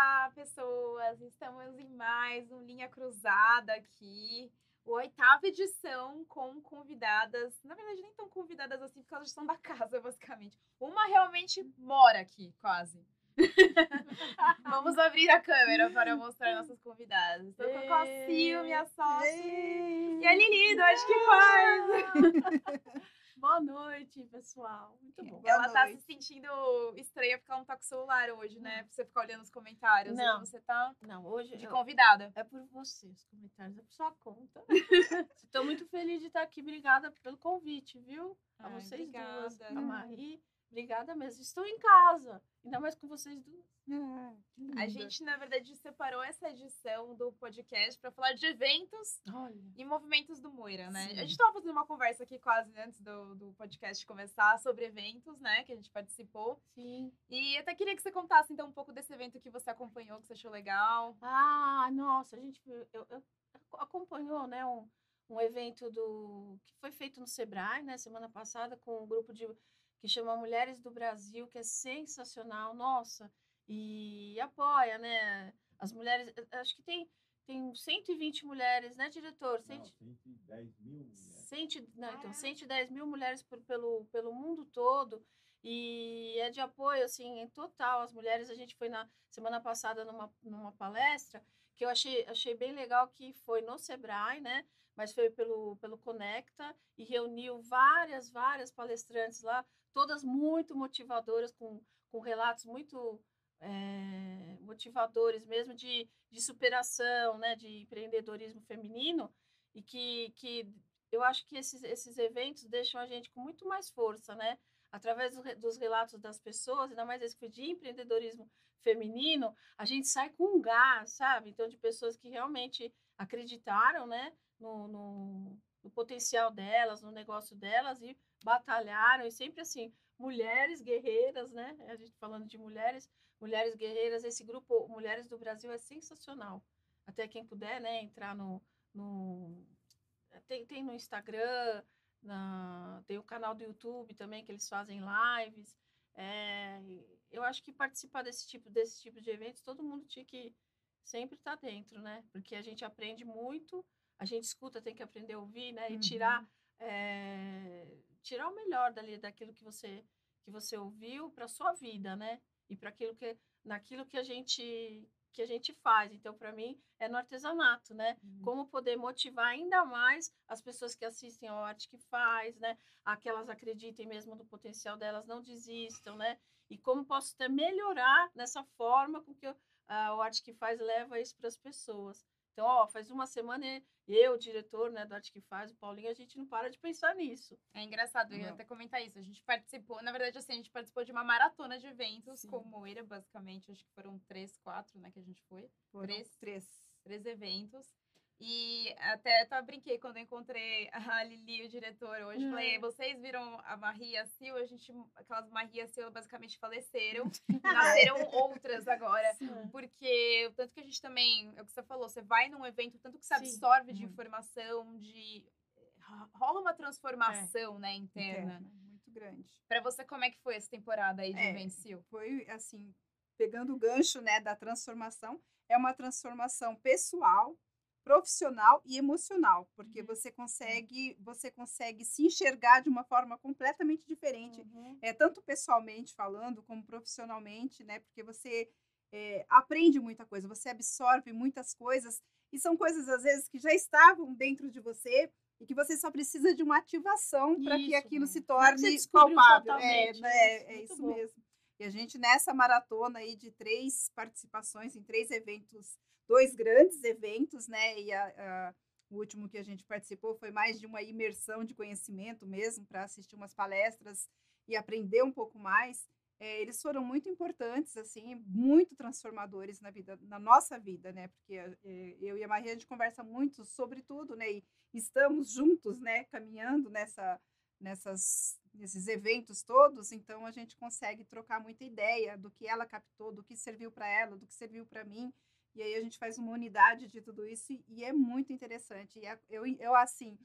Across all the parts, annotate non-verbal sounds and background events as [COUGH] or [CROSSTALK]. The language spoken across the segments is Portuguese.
Olá, pessoas! Estamos em mais um Linha Cruzada aqui. A oitava edição com convidadas. Na verdade, nem tão convidadas assim, porque elas são da casa, [LAUGHS] basicamente. Uma realmente mora aqui, quase. [LAUGHS] Vamos abrir a câmera para mostrar nossas convidadas. Estou com a Sil, minha sócia. E a Lili, do Acho que Faz. [LAUGHS] Boa noite, pessoal. Muito bom. Boa ela tá noite. tá se sentindo estranha porque ela não tá com o celular hoje, né? Pra você ficar olhando os comentários. Não. Hoje você tá não, hoje de convidada. É por você, os comentários. É por sua conta. [LAUGHS] Estou muito feliz de estar aqui. Obrigada pelo convite, viu? A Ai, vocês obrigada. duas. A Marie. Obrigada mesmo. Estou em casa. Ainda mais com vocês duas. a gente, na verdade, separou essa edição do podcast para falar de eventos Olha. e movimentos do Moira, né? Sim. A gente estava fazendo uma conversa aqui quase antes do, do podcast começar sobre eventos, né? Que a gente participou. Sim. E até queria que você contasse, então, um pouco desse evento que você acompanhou, que você achou legal. Ah, nossa, a gente eu, eu acompanhou, né? Um, um evento do que foi feito no Sebrae, né? Semana passada, com um grupo de que chama Mulheres do Brasil, que é sensacional, nossa, e apoia, né? As mulheres, eh, acho que tem tem 120 mulheres, né, diretor? Não, 110 mil mulheres. 100, não, então, 110 mil mulheres por, pelo, pelo mundo todo. E é de apoio, assim, em total. As mulheres, a gente foi na semana passada numa, numa palestra que eu achei, achei bem legal, que foi no Sebrae, né? Mas foi pelo, pelo Conecta e reuniu várias, várias palestrantes lá todas muito motivadoras, com, com relatos muito é, motivadores mesmo de, de superação, né, de empreendedorismo feminino, e que, que eu acho que esses, esses eventos deixam a gente com muito mais força, né? Através do, dos relatos das pessoas, ainda mais esse de empreendedorismo feminino, a gente sai com um gás, sabe? Então, de pessoas que realmente acreditaram, né, no, no, no potencial delas, no negócio delas e batalharam e sempre assim, mulheres guerreiras, né? A gente falando de mulheres, mulheres guerreiras, esse grupo Mulheres do Brasil é sensacional. Até quem puder, né, entrar no, no tem, tem no Instagram, na, tem o canal do YouTube também que eles fazem lives. É, eu acho que participar desse tipo desse tipo de eventos, todo mundo tinha que sempre estar tá dentro, né? Porque a gente aprende muito, a gente escuta, tem que aprender a ouvir, né? E uhum. tirar é, tirar o melhor dali daquilo que você que você ouviu para sua vida, né? E para aquilo que naquilo que a gente que a gente faz. Então, para mim, é no artesanato, né? Uhum. Como poder motivar ainda mais as pessoas que assistem ao arte que faz, né? Aquelas acreditem mesmo no potencial delas, não desistam, né? E como posso até melhorar nessa forma com que eu, uh, o arte que faz leva isso para as pessoas. Então, ó, faz uma semana eu, o diretor, né, do Arte que Faz, o Paulinho, a gente não para de pensar nisso. É engraçado, eu ia até comentar isso. A gente participou, na verdade, assim, a gente participou de uma maratona de eventos Sim. com Moira, basicamente. Acho que foram três, quatro, né, que a gente foi. Foram três. Três. Três eventos. E até eu encontrei quando eu encontrei a [LAUGHS] Lili, o diretor, hoje. Uhum. Falei, vocês viram a Maria Sil? A gente, aquelas Maria Sil basicamente faleceram. [LAUGHS] nasceram outras agora. Sim. Porque o tanto que a gente também, é o que você falou, você vai num evento, tanto que você absorve Sim. de informação, de. rola uma transformação, é. né, interna. interna. Muito grande. Para você, como é que foi essa temporada aí de é, evento, Sil? Foi assim, pegando o gancho, né, da transformação. É uma transformação pessoal, profissional e emocional, porque uhum. você consegue você consegue se enxergar de uma forma completamente diferente, uhum. é tanto pessoalmente falando como profissionalmente, né? Porque você é, aprende muita coisa, você absorve muitas coisas e são coisas às vezes que já estavam dentro de você e que você só precisa de uma ativação para que aquilo se torne palpável. É, né, é isso bom. mesmo. E a gente nessa maratona aí de três participações em três eventos dois grandes eventos, né? E a, a, o último que a gente participou foi mais de uma imersão de conhecimento mesmo, para assistir umas palestras e aprender um pouco mais. É, eles foram muito importantes, assim, muito transformadores na vida, na nossa vida, né? Porque é, eu e a Maria a gente conversa muito sobre tudo, né? E estamos juntos, né? Caminhando nessa, nessas, nesses eventos todos, então a gente consegue trocar muita ideia do que ela captou, do que serviu para ela, do que serviu para mim. E aí a gente faz uma unidade de tudo isso e é muito interessante. E é, eu, eu assim,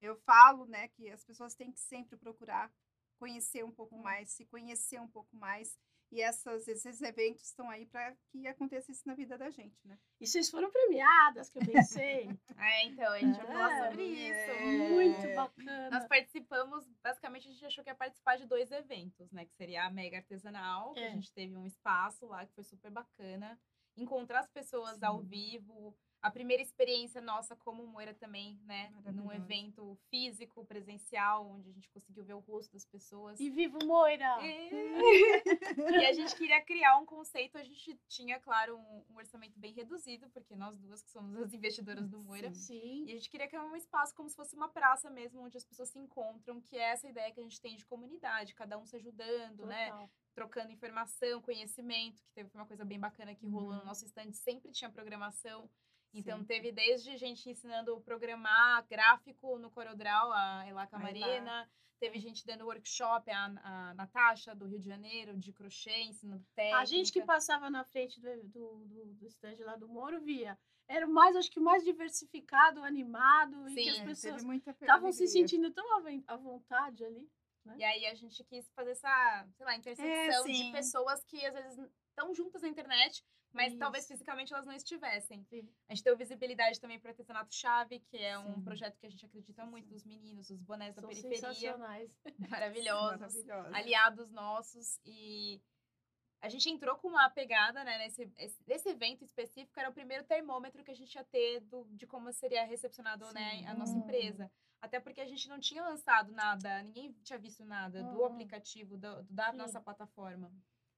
eu falo, né, que as pessoas têm que sempre procurar conhecer um pouco mais, se conhecer um pouco mais E essas, esses eventos estão aí para que aconteça isso na vida da gente, né? E vocês foram premiadas, que eu pensei. [LAUGHS] É, então, a gente vai falar É, sobre isso. é. Muito bacana. Nós participamos, basicamente a gente achou que ia participar de dois eventos, né? Que seria a Mega Artesanal, que É. a gente teve um espaço lá que foi super bacana. Encontrar as pessoas ao vivo. A primeira experiência nossa como Moira também, né? Num evento físico, presencial, onde a gente conseguiu ver o rosto das pessoas. E vivo Moira! [LAUGHS] E a gente queria criar um conceito, a gente tinha, claro, um, um orçamento bem reduzido, porque nós duas que somos as investidoras do Moira. Sim. E a gente queria criar um espaço como se fosse uma praça mesmo, onde as pessoas se encontram, que é essa ideia que a gente tem de comunidade, cada um se ajudando, né? Total. Trocando informação, conhecimento, que teve uma coisa bem bacana que rolou no Uhum. nosso stand, sempre tinha programação. Então Sempre. teve desde gente ensinando programar gráfico no CorelDRAW, a Elá Camarena, teve gente dando workshop, a, a Natasha do Rio de Janeiro, de crochê, ensinando técnica. A gente que passava na frente do, do, do, do stand lá do Moro via. Era mais, acho que mais diversificado, animado, e que Sim, as É, pessoas estavam se sentindo tão à vontade ali. E aí a gente quis fazer essa, sei lá, intersecção de sim. pessoas que às vezes estão juntas na internet, mas talvez Isso. fisicamente elas não estivessem. Sim. A gente deu visibilidade também para o Artesanato Chave, que é um Sim. projeto que a gente acredita muito dos meninos, os bonés da São periferia, sensacionais. [LAUGHS] maravilhosos, Maravilhosa. aliados nossos e a gente entrou com uma pegada, né, nesse esse, esse evento específico, era o primeiro termômetro que a gente ia ter do, de como seria recepcionado, né, a nossa empresa. Até porque a gente não tinha lançado nada, ninguém tinha visto nada do Uhum. aplicativo, do- da Sim. nossa plataforma.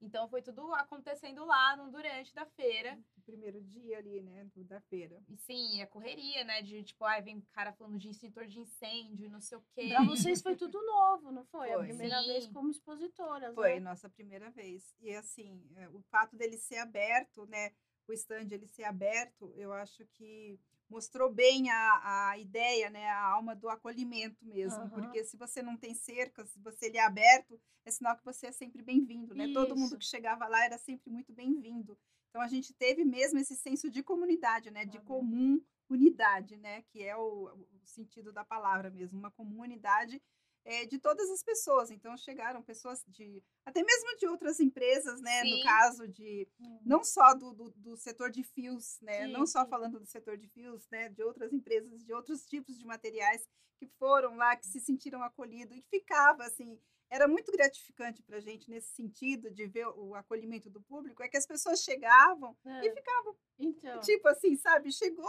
Então foi tudo acontecendo lá no, durante da feira. O primeiro dia ali, né, da feira. E sim, a correria, né? De tipo, ai, vem cara falando de extintor de incêndio, não sei o quê. Pra vocês foi tudo [LAUGHS] novo, não foi? A Foi. primeira Sim. vez como expositoras. Foi né? nossa primeira vez. E assim, é, o fato dele ser aberto, né, o stand ele ser aberto, eu acho que mostrou bem a, a ideia, né, a alma do acolhimento mesmo. Aham. Porque se você não tem cerca, se você ele é aberto, é sinal que você é sempre bem-vindo, né? Todo mundo Isso. que chegava lá era sempre muito bem-vindo. Então a gente teve mesmo esse senso de comunidade, né, de Olha. comum unidade, né, que é o, o sentido da palavra mesmo, uma comunidade é, de todas as pessoas. Então chegaram pessoas de até mesmo de outras empresas, né? Sim. No caso de Hum. não só do, do, do setor de fios, né? Sim, não só sim. falando do setor de fios, né? De outras empresas, de outros tipos de materiais que foram lá, que se sentiram acolhidos e ficava assim. Era muito gratificante para a gente nesse sentido de ver o acolhimento do público, é que as pessoas chegavam É. e ficavam Então, tipo assim, sabe? Chegou,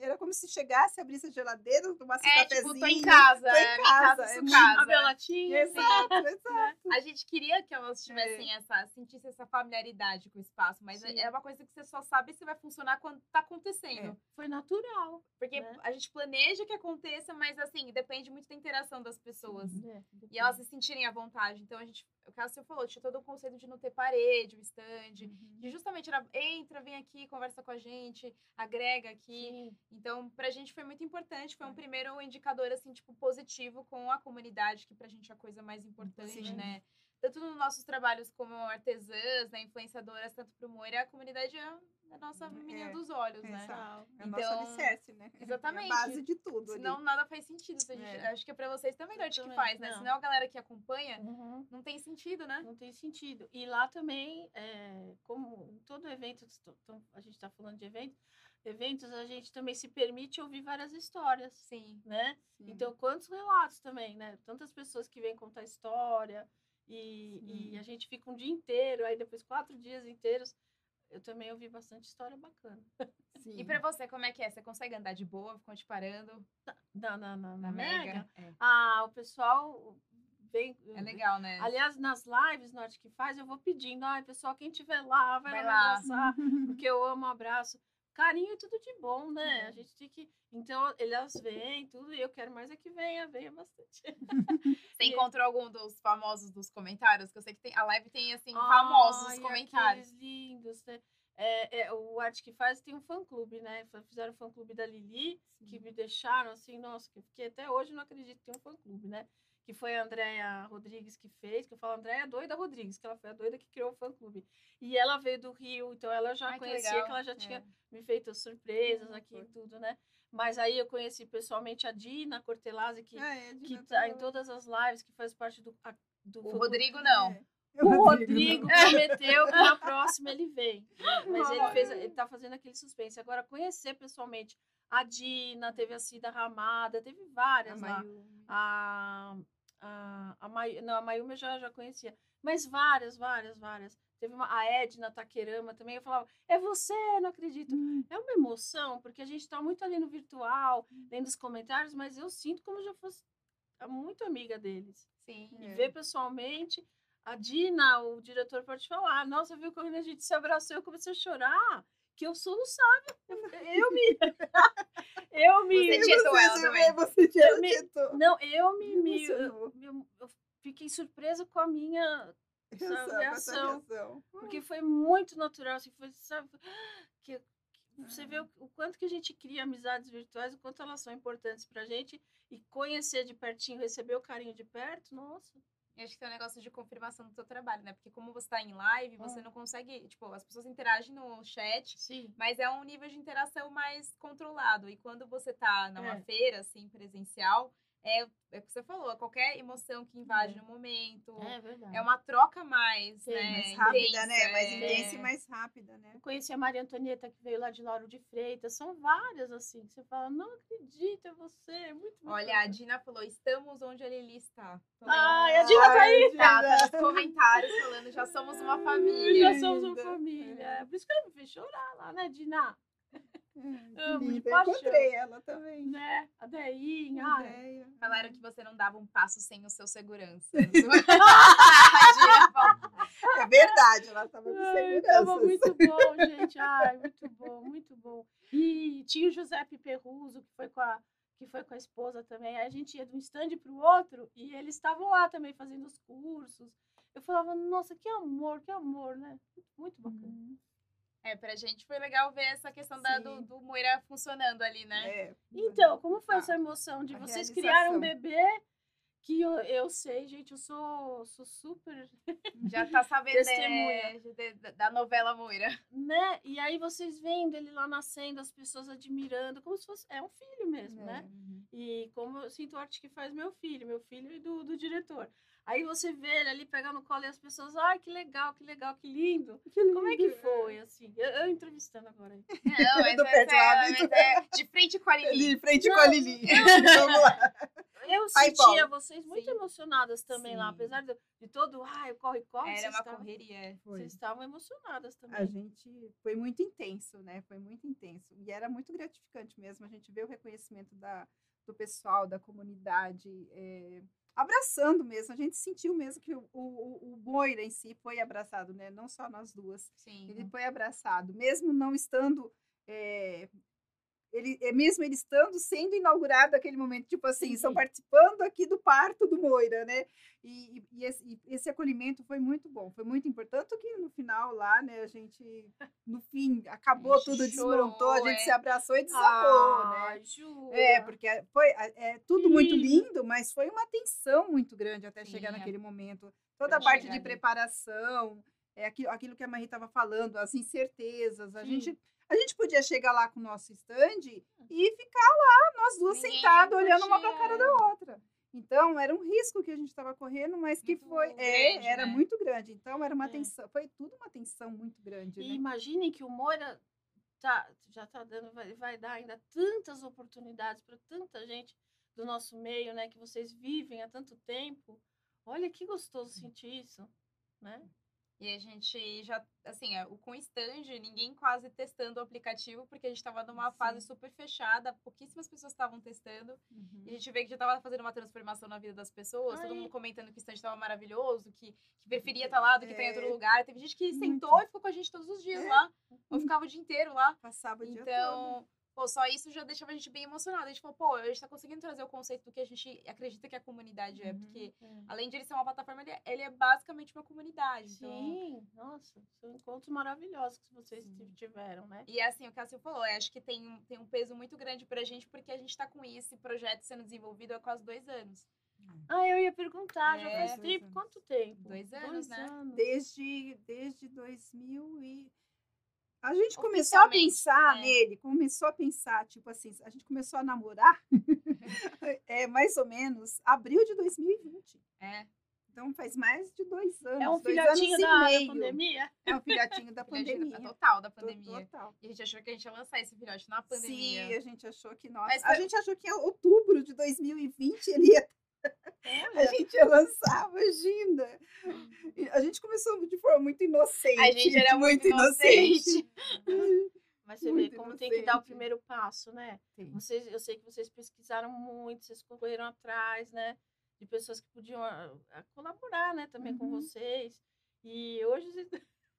era como se chegasse, abrisse a geladeira, tomasse um É, cafezinho. tipo, tô em casa. tô em é, minha casa, é casa. a Belatinha. Exato, [LAUGHS] exato. A gente queria que elas tivessem essa, sentissem essa familiaridade com o espaço, mas é Sim. é uma coisa que você só sabe se vai funcionar quando tá acontecendo. Foi natural. Porque né? a gente planeja que aconteça, mas assim, depende muito da interação das pessoas. É, E elas se sentirem à vontade. Então a gente, o Sil falou, tinha todo o conceito de não ter parede, o stand. Uhum. De justamente era, entra, vem aqui, conversa com a gente, agrega aqui. Sim. Então, pra gente foi muito importante, foi um É. primeiro indicador, assim, tipo, positivo com a comunidade, que pra gente é a coisa mais importante, Sim. né? Tanto nos nossos trabalhos como artesãs, né, influenciadoras, tanto pro Moira, a comunidade é a nossa menina É, dos olhos, né? exato. É o Então, nosso alicerce, né? exatamente. É a base de tudo. ali. Senão nada faz sentido. Se a gente- É. Acho que é pra vocês também noite que Também, faz, né? não. Senão a galera que acompanha, Uhum. não tem sentido, né? Não tem sentido. E lá também, é, como em todo evento, a gente está falando de evento, eventos, a gente também se permite ouvir várias histórias, Sim. né? Sim. Então, quantos relatos também, né? Tantas pessoas que vêm contar história e, e a gente fica um dia inteiro, aí depois quatro dias inteiros. Eu também ouvi bastante história bacana. Sim. E pra você, como é que é? Você consegue andar de boa? Ficam te parando Na, na, na, na Mega? Mega. É. Ah, o pessoal vem. É legal, né? Aliás, nas lives no Arte que faz, eu vou pedindo, ai, pessoal, quem tiver lá, vai, Vai lá, [LAUGHS] porque eu amo abraço. Carinho é tudo de bom, né? É. A gente tem que. Então, elas vêm, tudo, e eu quero mais é que venha, venha bastante. [LAUGHS] Você E- encontrou algum dos famosos dos comentários? Que eu sei que tem, a live tem, assim, famosos Ai, comentários. aqueles lindos, né? É, é, o Arte que faz tem um fã-clube, né? Fizeram o fã-clube da Lili, que me deixaram assim, nossa, que fiquei até hoje não acredito que tem um fã-clube, né? Que foi a Andréia Rodrigues que fez, que eu falo Andréia Doida Rodrigues, que ela foi a doida que criou o fã-clube. E ela veio do Rio, então ela já Ai, que conhecia, legal. que ela já tinha É. me feito surpresas Ah, aqui e tudo, né? Mas aí eu conheci pessoalmente a Dina Cortelazzi, que, Ah, é, que Dina tá em todas as lives, que faz parte do, a- do O. Rodrigo, não. É. O não. Rodrigo prometeu que na próxima ele vem. Mas ele fez, ele tá fazendo aquele suspense. Agora, conhecer pessoalmente a Dina, teve a Cida Ramada, teve A várias lá. Mayumi. A, a, a, Mai- não, a Mayumi eu já, já conhecia. Mas várias, várias, várias. Teve uma, a Edna Taquerama também. Eu falava, é você, não acredito. Hum. É uma emoção, porque a gente está muito ali no virtual, lendo os comentários, mas eu sinto como se eu fosse muito amiga deles. Sim. E É. ver pessoalmente, a Dina, o diretor, pode falar: Nossa, viu quando a gente se abraçou, eu comecei a chorar, que eu soluçava. Eu, eu me. [LAUGHS] eu me. Você tietou Você ela também. Você tinha Eu me-. Não, eu me. me eu, eu- eu fiquei surpresa com a minha. reação. reação. Porque foi muito natural, assim, foi, sabe, que, [GASPS] que você vê o, o quanto que a gente cria amizades virtuais, o quanto elas são importantes pra gente, e conhecer de pertinho, receber o carinho de perto, nossa. Eu acho que tem um negócio de confirmação do seu trabalho, né? Porque como você tá em live, você Hum. não consegue. Tipo, as pessoas interagem no chat, Sim. mas é um nível de interação mais controlado. E quando você tá numa É. feira, assim, presencial, é, é o que você falou, é qualquer emoção que invade É. no momento. É verdade. É uma troca mais, Sim, né? Mais rápida, intensa, né? Mais é. intensa e mais rápida, né? Eu conheci a Maria Antonieta, que veio lá de Lauro de Freitas. São várias, assim, que você fala, não acredito, é você, é muito, muito Olha, a bacana." Dina falou: estamos onde a Lili está. Ai, a Dina tá aí! Tá, tá nos comentários falando, já somos uma [LAUGHS] família. Já somos uma família. É Por isso que ela me fez chorar lá, né, Dina? Hum, que Amo de paixão. Encontrei ela também. Né? A Deinha. Falaram que você não dava um passo sem o seu segurança. [LAUGHS] É verdade, ela estava com segurança. tava muito bom, gente. Ai, muito bom, muito bom. E tinha o Giuseppe Perruso, que foi com a, que foi com a esposa também. Aí a gente ia de um stand para o outro e eles estavam lá também fazendo os cursos. Eu falava, nossa, que amor, que amor, né? Muito bacana. Uhum. É, pra gente foi legal ver essa questão da, do, do Moira funcionando ali, né? É. Então, como foi A- essa emoção de a vocês criarem um bebê que eu, eu sei, gente, eu sou, sou super, [LAUGHS] Já tá sabendo Testemunha. é, de- de- da novela Moira. né? E aí vocês vendo ele lá nascendo, as pessoas admirando, como se fosse, é um filho mesmo, né? Uhum. E como eu sinto a arte que faz meu filho, meu filho e do, do diretor. Aí você vê ele ali pegar no colo e as pessoas, ai, que legal, que legal, que lindo. Como é que foi, assim? Eu, eu entrevistando agora. Não, mas, [LAUGHS] Do é, lá, mas é de frente com a Lili. Em frente com Não, a Lili. [LAUGHS] Vamos lá. Eu Ai, sentia Paulo. vocês muito Sim. emocionadas também lá, Sim. apesar de, de todo, ai, corre, corre. Era uma estavam- correria. Foi. Vocês estavam emocionadas também. A gente foi muito intenso, né? Foi muito intenso. E era muito gratificante mesmo. A gente vê o reconhecimento da, do pessoal, da comunidade, é, abraçando mesmo. A gente sentiu mesmo que o, o, o Moira em si foi abraçado, né? Não só nós duas. Sim. Ele foi abraçado, mesmo não estando. é, ele, é, mesmo ele estando sendo inaugurado aquele momento, tipo assim, Sim, estão sim. participando aqui do parto do Moira, né? E, e- esse, e esse acolhimento foi muito bom, foi muito importante. Tanto que no final lá, né, a gente, no fim, acabou A gente tudo, chorou, desmontou, a gente é. se abraçou e desabou, né? Ai, jura? É, porque foi é, tudo muito lindo. mas foi uma tensão muito grande até Sim, chegar é. naquele momento. Toda a Pra parte chegar de ali. preparação, é aquilo, aquilo que a Marie estava falando, as incertezas. A Sim. gente, a gente podia chegar lá com o nosso stand e ficar lá, nós duas sentadas, olhando uma para a cara da outra. Então, era um risco que a gente estava correndo, mas que Muito foi. é, grande, era né? muito grande. Então, era uma É. tensão. Foi tudo uma tensão muito grande, E né? imaginem que o Moura tá, já tá dando, vai, vai dar ainda tantas oportunidades para tanta gente do nosso meio, né? Que vocês vivem há tanto tempo. Olha que gostoso sentir isso, né? E a gente já, assim, é, o com stand, ninguém quase testando o aplicativo, porque a gente tava numa fase Sim. super fechada, pouquíssimas pessoas estavam testando. Uhum. E a gente vê que já tava fazendo uma transformação na vida das pessoas, todo Ai. mundo comentando que o stand estava maravilhoso, que, que preferia estar lá do que estar em outro É. lugar. Teve gente que Muito. sentou e ficou com a gente todos os dias É. lá, ou ficava o dia inteiro lá. Passava o dia todo. Então, pô, só isso já deixava a gente bem emocionada. A gente falou, pô, a gente tá conseguindo trazer o conceito do que a gente acredita que a comunidade é, Uhum. porque É. além de ele ser uma plataforma, ele é, ele é basicamente uma comunidade. Então, Sim, nossa, são encontros maravilhosos que vocês Sim. tiveram, né? E é assim, o Cássio falou, eu acho que tem, um- tem um peso muito grande pra gente, porque a gente tá com esse projeto sendo desenvolvido há quase dois anos. Ah, eu ia perguntar, já É. faz Dois tempo, quanto tempo? Dois anos, né? anos. desde, desde 2000 e... A gente começou a pensar é. nele, começou a pensar, tipo assim, a gente começou a namorar, [LAUGHS] é, mais ou menos, abril de 2020. É. Então faz mais de dois anos. É um filhotinho da, da pandemia. É um filhotinho da pandemia. Total da pandemia. Total. E a gente achou que a gente ia lançar esse filhote na pandemia. Sim, a gente achou que. Mas A foi- gente achou que em outubro de 2020 ele ia. A gente ia lançar, imagina. A gente começou de forma muito inocente. A gente era [LAUGHS] muito inocente. [LAUGHS] Mas você vê Muito como tem que dar o inocente. primeiro passo, né? Sim. Vocês, eu sei que vocês pesquisaram muito, vocês correram atrás, né? De pessoas que podiam ah, ah, colaborar, né? Também com Uhum. vocês. E hoje, vocês,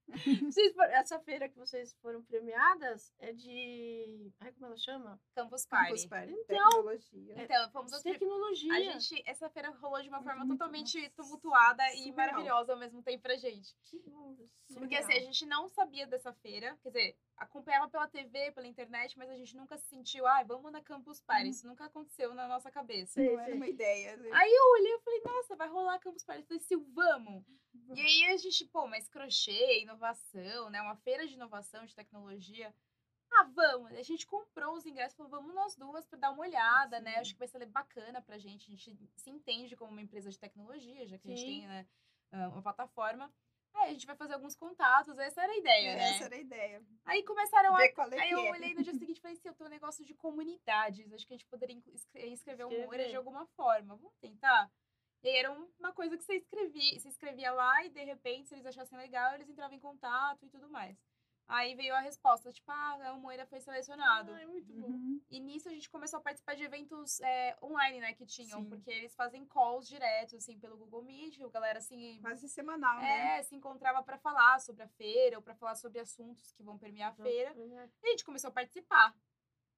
[LAUGHS] vocês essa feira que vocês foram premiadas é de... Ai, como ela chama? Campus Campus Party. Party, Então, tecnologia. Então, fomos as pri- Tecnologia. A gente, essa feira rolou de uma forma muito, totalmente nossa, tumultuada e surreal. maravilhosa ao mesmo tempo pra gente. Que bom, Porque assim, a gente não sabia dessa feira, quer dizer, acompanhava pela TV, pela internet, mas a gente nunca se sentiu, ai, vamos na Campus Party. Uhum. Isso nunca aconteceu na nossa cabeça. Não era uma ideia. né? Aí eu olhei e falei, nossa, vai rolar a Campus Party. Eu falei, Sil, vamos. E aí a gente, pô, mas crochê, inovação, né? Uma feira de inovação, de tecnologia. Ah, vamos. A gente comprou os ingressos, falou, vamos nós duas para dar uma olhada, né? Sim. Acho que vai ser bacana pra gente. A gente se entende como uma empresa de tecnologia, já que a gente Sim. tem, né, ah, uma plataforma. Aí a gente vai fazer alguns contatos, essa era a ideia, né? Essa era a ideia. Aí começaram a Ver qual é Aí eu é. olhei no dia [LAUGHS] seguinte e falei assim, eu tenho um negócio de comunidades, acho que a gente poderia inclu- escre- escrever um Escrever. de alguma forma, vamos tentar? E aí era um- uma coisa que você escrevia, você escrevia lá e de repente, se eles achassem legal, eles entravam em contato e tudo mais. Aí veio a resposta, tipo, ah, o Moira foi selecionado. Ai, muito bom. Uhum. E nisso a gente começou a participar de eventos é, online, né, que tinham, Sim. porque eles fazem calls direto, assim, pelo Google Meet, o galera, assim, Quase semanal, né? é, se encontrava para falar sobre a feira ou para falar sobre assuntos que vão permear a feira. E a gente começou a participar.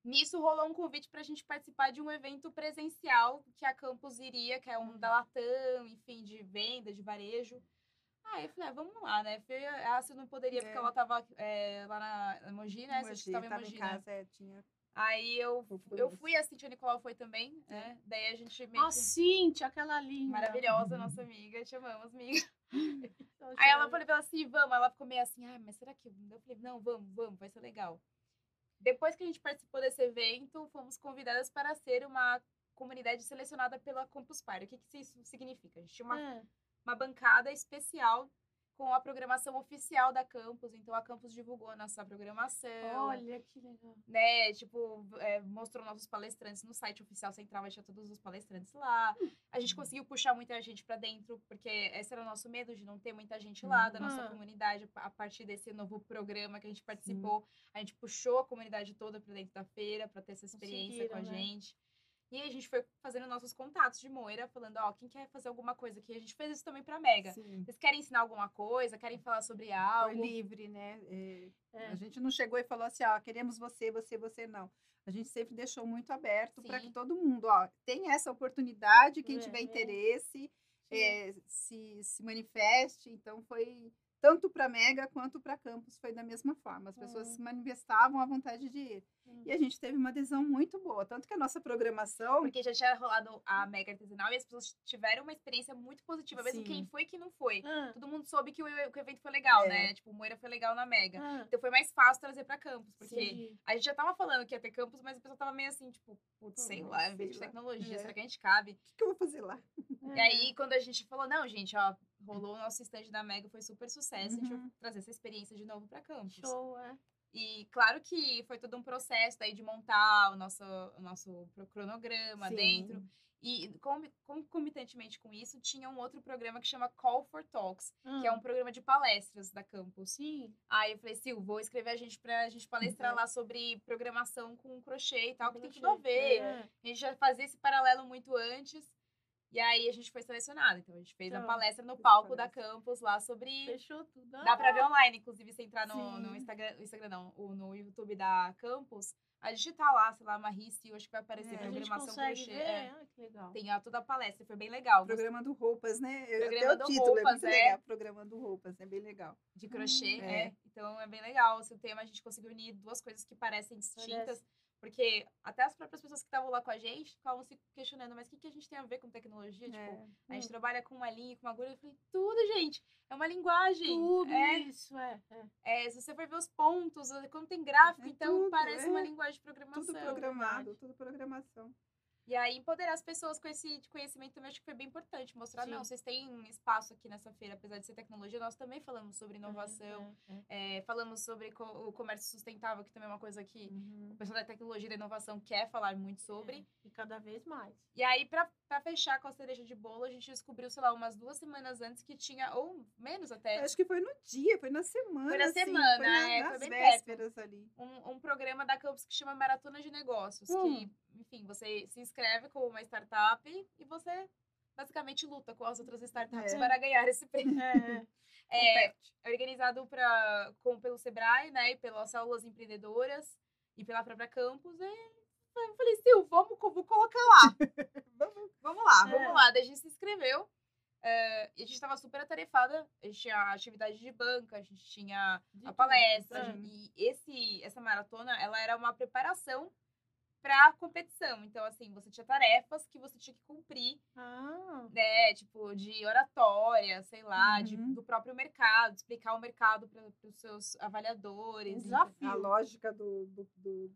Nisso rolou um convite para a gente participar de um evento presencial que a Campus iria, que é um da Latam, enfim, de venda, de varejo. Aí eu falei, ah, vamos lá, né? Fui- A Ácia não poderia, porque É. ela tava é, lá na Mogi, né? Mogi, estava em tava Mogi, em né? casa, é, tinha. Aí eu, Eu fui a Cintia Nicolau foi também, né? Daí a gente meio A que... Cintia, aquela linda. Maravilhosa, nossa amiga, te amamos, amiga. [LAUGHS] Aí ela falou assim, vamos. Ela ficou meio assim, ah, mas será que. Eu falei, não, vamos, vamos, vai ser legal. Depois que a gente participou desse evento, fomos convidadas para ser uma comunidade selecionada pela Campus Party. O que, que isso significa? A gente tinha uma, É. uma bancada especial com a programação oficial da Campus. Então a Campus divulgou a nossa programação Olha que legal. né? Tipo, é, mostrou nossos palestrantes no site oficial central, tinha todos os palestrantes lá. A gente conseguiu puxar muita gente pra dentro, porque esse era o nosso medo de não ter muita gente lá da nossa comunidade. A partir desse novo programa que a gente participou, a gente puxou a comunidade toda pra dentro da feira, pra ter essa experiência com a né? gente. E a gente foi fazendo nossos contatos de Moira, falando, ó, quem quer fazer alguma coisa aqui? A gente fez isso também pra Mega. Sim. Vocês querem ensinar alguma coisa? Querem falar sobre Foi algo? livre, né? É, É. A gente não chegou e falou assim, ó, queremos você, você, você, não. A gente sempre deixou muito aberto para que todo mundo, ó, tenha essa oportunidade, quem É, tiver é. interesse, é, se, se manifeste. Então, foi tanto para Mega quanto para Campus, foi da mesma forma. As pessoas Hum. se manifestavam à vontade de ir. Hum. E a gente teve uma adesão muito boa. Tanto que a nossa programação Porque já tinha rolado a Mega Artesanal e as pessoas tiveram uma experiência muito positiva, mesmo Sim. quem foi e quem não foi. Ah, Todo mundo soube que o, que o evento foi legal, É. né? Tipo, o Moira foi legal na Mega. ah, Então foi mais fácil trazer pra campus, porque entendi. a gente já tava falando que ia ter campus, mas a pessoa tava meio assim, tipo, putz, sei Hum, lá, é um evento de tecnologia, É. será que a gente cabe? o que, que eu vou fazer lá? E aí, quando a gente falou, não, gente, ó, rolou o nosso stand da Mega, foi super sucesso, a gente vai Uhum. trazer essa experiência de novo pra campus. Show, é. E claro que foi todo um processo daí de montar o nosso, o nosso cronograma Sim. dentro. E com- concomitantemente com isso, tinha um outro programa que chama Call for Talks, que é um programa de palestras da campus. Sim. Aí eu falei, Sil, vou escrever a gente pra gente palestrar Uhum. lá sobre programação com crochê e tal, que tem tudo a ver. É. A gente já fazia esse paralelo muito antes. E aí a gente foi selecionado. Então a gente fez a Então, palestra no palco da campus lá sobre Fechou tudo. Dá pra ver online, inclusive, se entrar no, Sim. no Instagram, Instagram não, o- no YouTube da Campus, a gente tá lá, sei lá, Marrice, eu acho que vai aparecer É, a programação crochê. ver. é. Ah, que legal. Tem a, toda a palestra, foi bem legal. gostei Programando roupas, né? Eu- Programa Até do o título é roupas, muito é. legal. Programando roupas, é bem legal. De crochê, Hum, é. é. Então é bem legal. O seu tema, a gente conseguiu unir duas coisas que parecem distintas. Porque até as próprias pessoas que estavam lá com a gente ficavam se questionando, mas o que, que a gente tem a ver com tecnologia? Tipo, É. a gente Hum. trabalha com uma linha, com uma agulha. Eu falei, tudo, gente. É uma linguagem. Tudo é, isso, é. é. É, se você for ver os pontos, quando tem gráfico, É então tudo, parece uma é. linguagem de programação. Tudo programado, tudo programação. E aí, empoderar as pessoas com esse conhecimento também acho que foi bem importante. Mostrar, Sim. não, vocês têm espaço aqui nessa feira, apesar de ser tecnologia, nós também falamos sobre inovação, É, é, é, falamos sobre co- o comércio sustentável, que também é uma coisa que uhum, o pessoal da tecnologia e da inovação quer falar muito sobre. é. E cada vez mais. E aí, pra, pra fechar com a cereja de bolo, a gente descobriu, sei lá, umas duas semanas antes que tinha, ou menos até, Acho que foi no dia, foi na semana. Foi na assim, semana, foi na- é, foi nas perto. vésperas ali. um, um programa da Campus que chama Maratona de Negócios, Hum. que, enfim, você se inscreve como uma startup e você basicamente luta com as outras startups É. para ganhar esse [LAUGHS] prêmio. É, É, é organizado pra, com, pelo Sebrae, né, e pelas células empreendedoras e pela própria Campus. E eu falei, Sil, vamos, vou colocar lá. [LAUGHS] Vamos- Vamos lá, É. vamos lá. Daí a gente se inscreveu. é, e a gente estava super atarefada. A gente tinha atividade de banca, a gente tinha de a palestra. É. E esse, essa maratona, ela era uma preparação para a competição. Então, assim, você tinha tarefas que você tinha que cumprir, Ah, né? Tipo, de oratória, sei lá, de- Uhum. do próprio mercado, explicar o mercado para os seus avaliadores. Desafio. A lógica do, do, do-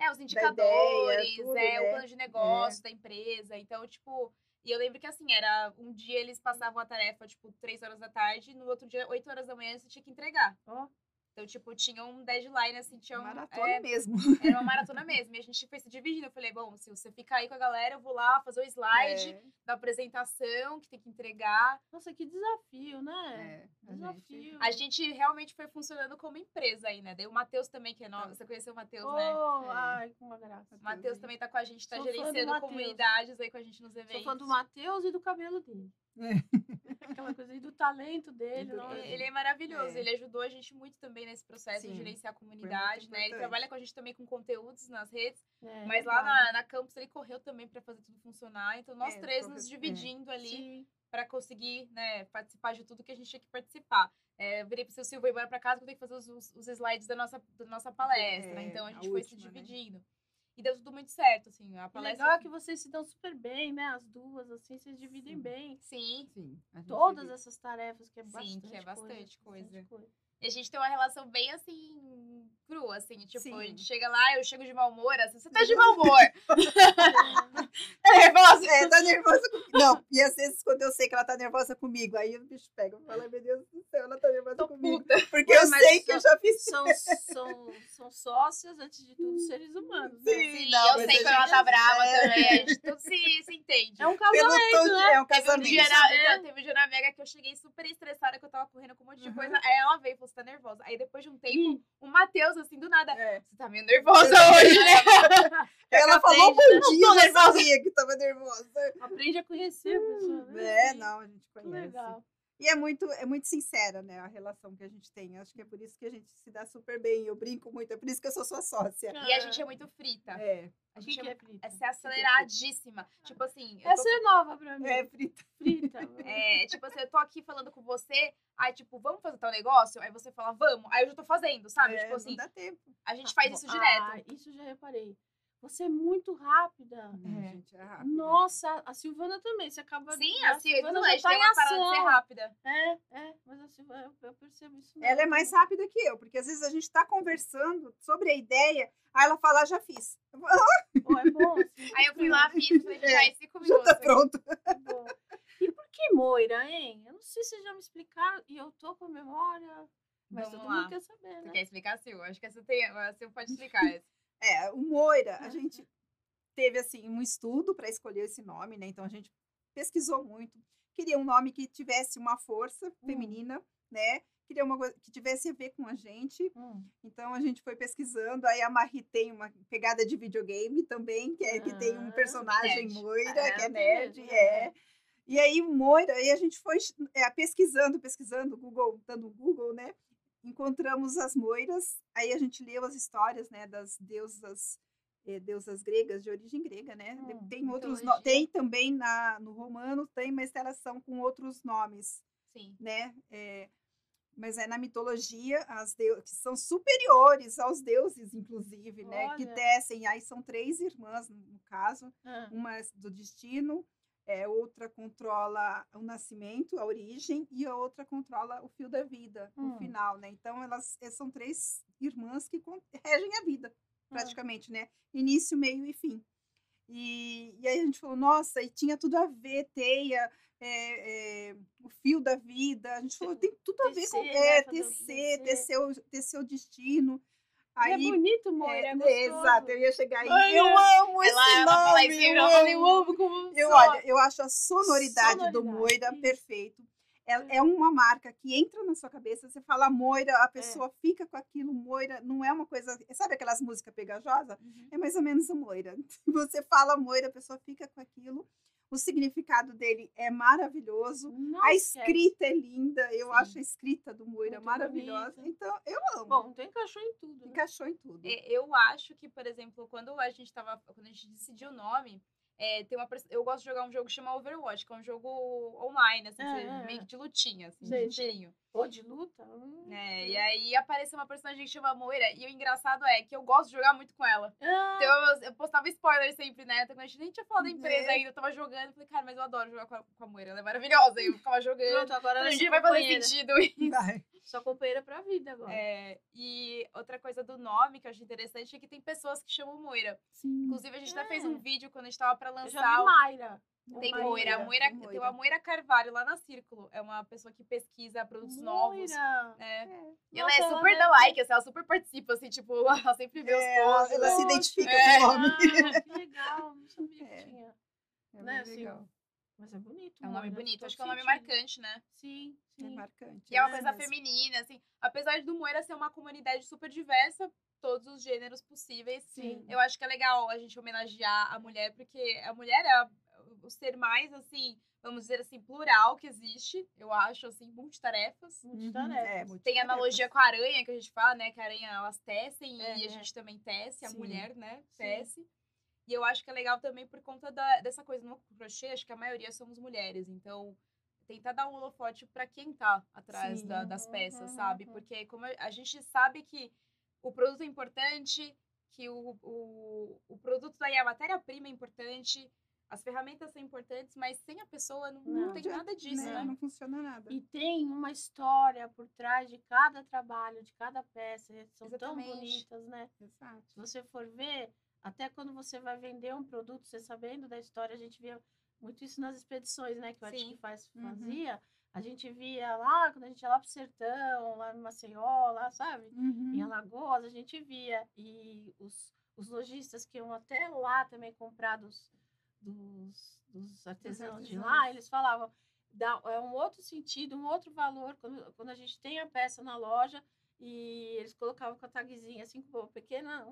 É, os ideia, indicadores, tudo, é, o né? plano de negócio da empresa. Então, tipo, e eu lembro que assim, era um dia eles passavam a tarefa, tipo, três horas da tarde, e no outro dia, 8 horas da manhã, você tinha que entregar. Ó. Então, tipo, tinha um deadline, assim, tinha um. maratona é, mesmo. era uma maratona mesmo. E a gente foi se dividindo. Eu falei, bom, se você ficar aí com a galera, eu vou lá fazer o slide É, da apresentação, que tem que entregar. Nossa, que desafio, né? é, a Desafio. gente- A gente realmente foi funcionando como empresa aí, né? Daí o Matheus também, que é novo. Tá. Você conheceu o Matheus, Oh, né? Ai, que uma graça. O Matheus também tá com a gente, tá Sou gerenciando comunidades aí com a gente nos eventos. Sou fã do Matheus e do cabelo dele. Aquela coisa aí do talento dele. do- nossa. Ele é maravilhoso, É. ele ajudou a gente muito também nesse processo de Sim, gerenciar a comunidade, né? Ele trabalha com a gente também com conteúdos nas redes, É, mas lá verdade. na, na campus ele correu também para fazer tudo funcionar. Então nós É, três nos é. dividindo ali para conseguir, né, participar de tudo que a gente tinha que participar. É, eu virei pro seu Silvio e embora para casa que eu tenho que fazer os, os- slides da nossa, da nossa palestra. É, então a a gente foi se última, né? E deu tudo muito certo, assim. A palestra. legal é que vocês se dão super bem, né? As duas, assim, vocês dividem Sim. bem. Sim. Sim, Todas vive- essas tarefas, que é Sim, bastante que é bastante coisa. E a gente tem uma relação bem assim, crua, assim. Tipo, Sim. a gente chega lá, eu chego de mau humor, assim, você tá de mau [LAUGHS] humor. [LAUGHS] tá nervosa? É, tá nervosa comigo. [LAUGHS] Não, e às vezes quando eu sei que ela tá nervosa comigo, aí o bicho pega e fala, meu Deus do céu, ela tá nervosa Tô comigo. puta. Porque eu sei que eu já fiz São, são, são sócias, antes de tudo, seres humanos. né? Sim, Sim, não, eu sei quando ela tá brava é. também. A gente tudo se, se entende. É um casamento, de, né? é um Teve um, casamento. dia na, É. então, teve um dia na Mega que eu cheguei super estressada, que eu tava correndo com um monte de Uhum. coisa. Aí ela veio e falou, você tá nervosa. Aí depois de um tempo, o Matheus, assim, do nada, É. você tá meio nervosa hoje, né? [LAUGHS] Ela que falou né? bom dia, eu já sabia que tava nervosa. Aprende a conhecer a pessoa. né? É, não, a gente Que conhece. legal. E é muito, é muito sincera, né, a relação que a gente tem. Acho que é por isso que a gente se dá super bem. Eu brinco muito, é por isso que eu sou sua sócia. E a gente é muito frita. É, A gente que, que é, é frita? é ser aceleradíssima. Tipo assim, eu Essa tô, é nova pra mim. é frita. Frita. [LAUGHS] é, tipo assim, eu tô aqui falando com você, aí tipo, vamos fazer tal negócio? Aí você fala, vamos. Aí eu já tô fazendo, sabe? É, tipo assim, não dá tempo. a gente faz isso Ah, direto. isso eu já reparei. Você é muito rápida. Não, É. gente, é rápido. Nossa, a Silvana também. Você acaba Sim, a assim, Silvana a já gente tá tem em uma parada de ser rápida. É, é, mas a Silvana, eu, eu percebo isso. Ela é mais rápida que eu, porque às vezes a gente está conversando sobre a ideia, aí ela fala, "Ah, já fiz. Pô, é bom. Assim, [LAUGHS] Aí eu fui lá, fiz, falei, gente, [LAUGHS] É, cinco já minutos. tá pronto. é bom. E por que Moira, hein? Eu não sei se vocês já me explicaram e eu tô com a memória, mas Vamos todo lá. mundo quer saber, Você né? quer explicar, Sil? Acho que essa tem, a Sil pode explicar. essa. É, o Moira, a gente teve assim um estudo para escolher esse nome, né? Então a gente pesquisou muito, queria um nome que tivesse uma força feminina, né? Queria uma coisa que tivesse a ver com a gente. Hum. Então a gente foi pesquisando. Aí a Marie tem uma pegada de videogame também, que é que tem um Ah, personagem nerd. Moira, É, que é nerd, é. é. E aí Moira, aí a gente foi é, pesquisando, pesquisando, Google, dando Google, né? Encontramos as Moiras, aí a gente leu as histórias, né, das deusas eh, deusas gregas de origem grega, né? Hum, tem outros, no- tem também na no romano tem uma instalação com outros nomes, Sim. né? É, mas é na mitologia as deu que são superiores aos deuses, inclusive, né? Que Olha. tecem. Aí são três irmãs no, caso, Ah, uma do destino, é, outra controla o nascimento, a origem, e a outra controla o fio da vida, Hum. o final, né? Então elas eh, são três irmãs que regem a vida, Ah. praticamente, né? Início, meio e fim. E, e aí a gente falou, nossa, e tinha tudo a ver, teia, é, é, o fio da vida. A gente falou, tem tudo a [LAUGHS] ver com é, tecer, tecer. tecer o, tecer o destino. E é bonito, Moira, é, é, gostoso. exato, eu ia chegar aí. Olha, eu amo esse nome, isso, eu falei, eu amo. amo como Eu, olha, eu acho a sonoridade, do Sonoridade, Moira isso. perfeito. É, é uma marca que entra na sua cabeça, você fala Moira, É. a pessoa fica com aquilo, Moira, não é uma coisa. Sabe aquelas músicas pegajosas? Uhum. É mais ou menos a Moira. [LAUGHS] Você fala Moira, a pessoa fica com aquilo. O significado dele é maravilhoso. Nossa, A escrita é linda. Eu Sim. acho a escrita do Moira Muito maravilhosa. Então, eu amo. Bom, então encaixou em tudo. Né? Encaixou em tudo. É, Eu acho que, por exemplo, quando a gente tava. Quando a gente decidiu o nome, é, tem uma, eu gosto de jogar um jogo que chama Overwatch, que é um jogo online, assim, é, meio que de lutinha, assim, Sei, de tirinho. Ou de luta? Hum, É, e aí apareceu uma personagem que chama Moira, e o engraçado é que eu gosto de jogar muito com ela. Ah, Então eu, eu postava spoiler sempre, né? Então, a gente nem tinha falado da empresa É. ainda, eu tava jogando. Eu falei, cara, mas eu adoro jogar com a, com a Moira, ela é maravilhosa. E eu ficava jogando. pronto, agora ela é sua vai fazer sentido isso. [LAUGHS] Vai. Sua companheira pra vida agora. É, e outra coisa do nome que eu acho interessante é que tem pessoas que chamam Moira. Sim. Inclusive, a gente até fez É. um vídeo quando a gente tava pra Eu já lançar. vi o- Mayra. Tem Mayra. Moira, a Moira, tem tem Moira. uma Moira Carvalho lá na Círculo. É uma pessoa que pesquisa produtos novos. Moira. É. É. E ela Nossa, é super deve- da like, assim, ela super participa, assim, tipo, [LAUGHS] ela sempre vê os É, ela, posts. ela né? se identifica é. com o nome. Ah, que legal, não [LAUGHS] sabia É. que tinha. É né, assim, legal. Mas é bonito. É um nome Moira, bonito, faz acho que é um nome sentido. marcante, né? Sim, É sim. marcante. E é uma é coisa mesmo. feminina, assim. Apesar do Moira ser uma comunidade super diversa, todos os gêneros possíveis. Sim. Eu acho que é legal a gente homenagear a mulher, porque a mulher é a- o ser mais, assim, vamos dizer assim, plural que existe. Eu acho, assim, multitarefas. Muitas Uhum, tarefas. é, Tem multitarefas. analogia com a aranha, que a gente fala, né? Que a aranha, elas tecem É, e a gente também tece, a Sim. mulher, né? Sim. Tece. E eu acho que é legal também por conta da- dessa coisa. No crochê, acho que a maioria somos mulheres. Então, tentar dar um holofote pra quem tá atrás Sim. da- das peças, Uhum, sabe? uhum. Porque como a a gente sabe que o produto é importante, que o, o, o produto daí, a matéria-prima é importante, as ferramentas são importantes, mas sem a pessoa não, não Não tem nada disso, né? né? Não funciona nada. E tem uma história por trás de cada trabalho, de cada peça. São Exatamente. tão bonitas, né? Exato. Se você for ver, até quando você vai vender um produto, você sabendo da história, a gente via muito isso nas expedições, né? Que o. Atique faz, Uhum. fazia. A gente via lá, quando a gente ia lá pro sertão, lá no Maceió, lá, sabe? Uhum. Em Alagoas, a gente via. E os, os lojistas que iam até lá também comprar dos, dos, dos artesãos de lá, eles falavam, dá, é um outro sentido, um outro valor quando, quando a gente tem a peça na loja e eles colocavam com a tagzinha, assim, com uma pequena,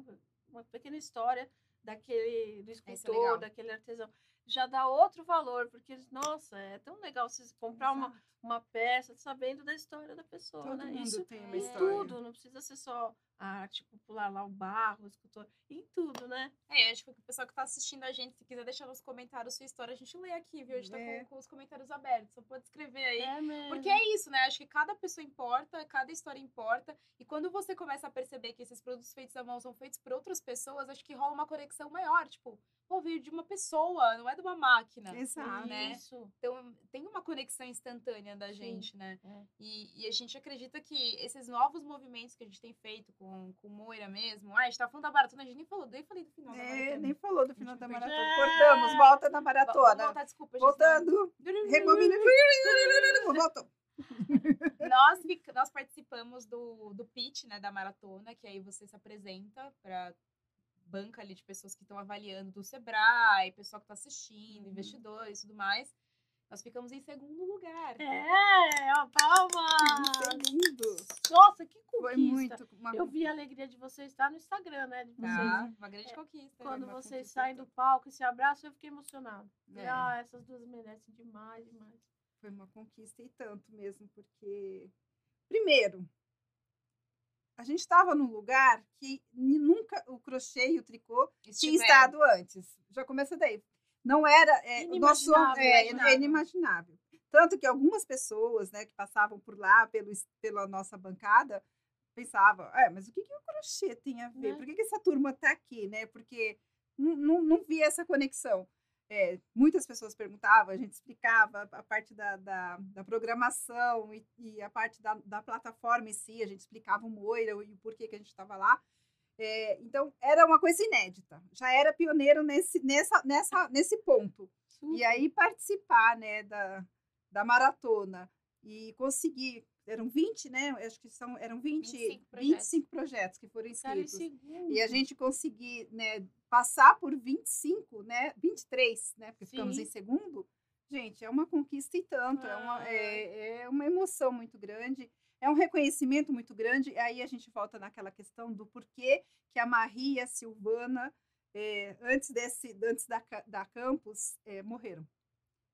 uma pequena história daquele, do é escultor, legal. daquele artesão. Já dá outro valor, porque, nossa, é tão legal você comprar uma, Exato. uma peça sabendo da história da pessoa, Todo né? mundo Isso tem uma em história. tudo, não precisa ser só a arte popular lá, o barro, o escultor, em tudo, né? É, acho que o pessoal que tá assistindo a gente, se quiser deixar nos comentários sua história, a gente lê aqui, viu? A gente tá É. com, com os comentários abertos, só pode escrever aí. É mesmo. Porque é isso, né? Acho que cada pessoa importa, cada história importa. E quando você começa a perceber que esses produtos feitos à mão são feitos por outras pessoas, acho que rola uma conexão maior. Tipo, pô, veio de uma pessoa, não é de uma máquina. Exato. né? Isso. Então tem uma conexão instantânea da Sim. gente, né? É. E, e a gente acredita que esses novos movimentos que a gente tem feito com, com Moira mesmo. Ah, a gente tá falando da maratona, a gente nem falou, nem falei do final da É, maratona. nem falou do final da perdeu. maratona. Cortamos, volta na maratona. voltar, desculpa, gente. Voltando. Rebobina. Voltou. [LAUGHS] nós, nós participamos do, do pitch, né, da maratona, que aí você se apresenta para banca ali de pessoas que estão avaliando do Sebrae, pessoal que está assistindo, Uhum. investidores e tudo mais. Nós ficamos em segundo lugar. É, ó, palma! Segundo. Nossa, que conquista! Foi muito. Uma... Eu vi a alegria de vocês estar no Instagram, né? De vocês. Tá? Uma grande É, conquista. Quando uma vocês conquista saem do palco e se abraçam, eu fiquei emocionada. É. Ah, essas duas merecem demais, demais. Foi uma conquista e tanto mesmo, porque. Primeiro, a gente estava num lugar que nunca o crochê e o tricô tinha Estiveram. estado antes. Já começa daí. Não era. É, o nosso, Inimaginável, é, inimaginável. é inimaginável. Tanto que algumas pessoas né, que passavam por lá, pelo, pela nossa bancada, pensavam, é, mas o que, que o crochê tem a ver? Né? Por que, que essa turma está aqui? Né? Porque não, não, não via essa conexão. É, muitas pessoas perguntavam, a gente explicava a parte da, da, da programação e, e a parte da, da plataforma em si, a gente explicava o Moira e o porquê que a gente estava lá. É, então, era uma coisa inédita. Já era pioneiro nesse, nessa, nessa, nesse ponto. E aí, participar né, da, da maratona e conseguir. Eram 20, né? Acho que são, eram 20, 25 projetos. 25 projetos que foram inscritos. segundo. E a gente conseguir né, passar por 25, né? 23, né? Porque ficamos Sim. em segundo. Gente, é uma conquista e tanto. É, uma, Ah. é, é uma emoção muito grande. É um reconhecimento muito grande. E aí a gente volta naquela questão do porquê que a Maria e a Silvana, eh, antes, desse, antes da, da campus, eh, morreram.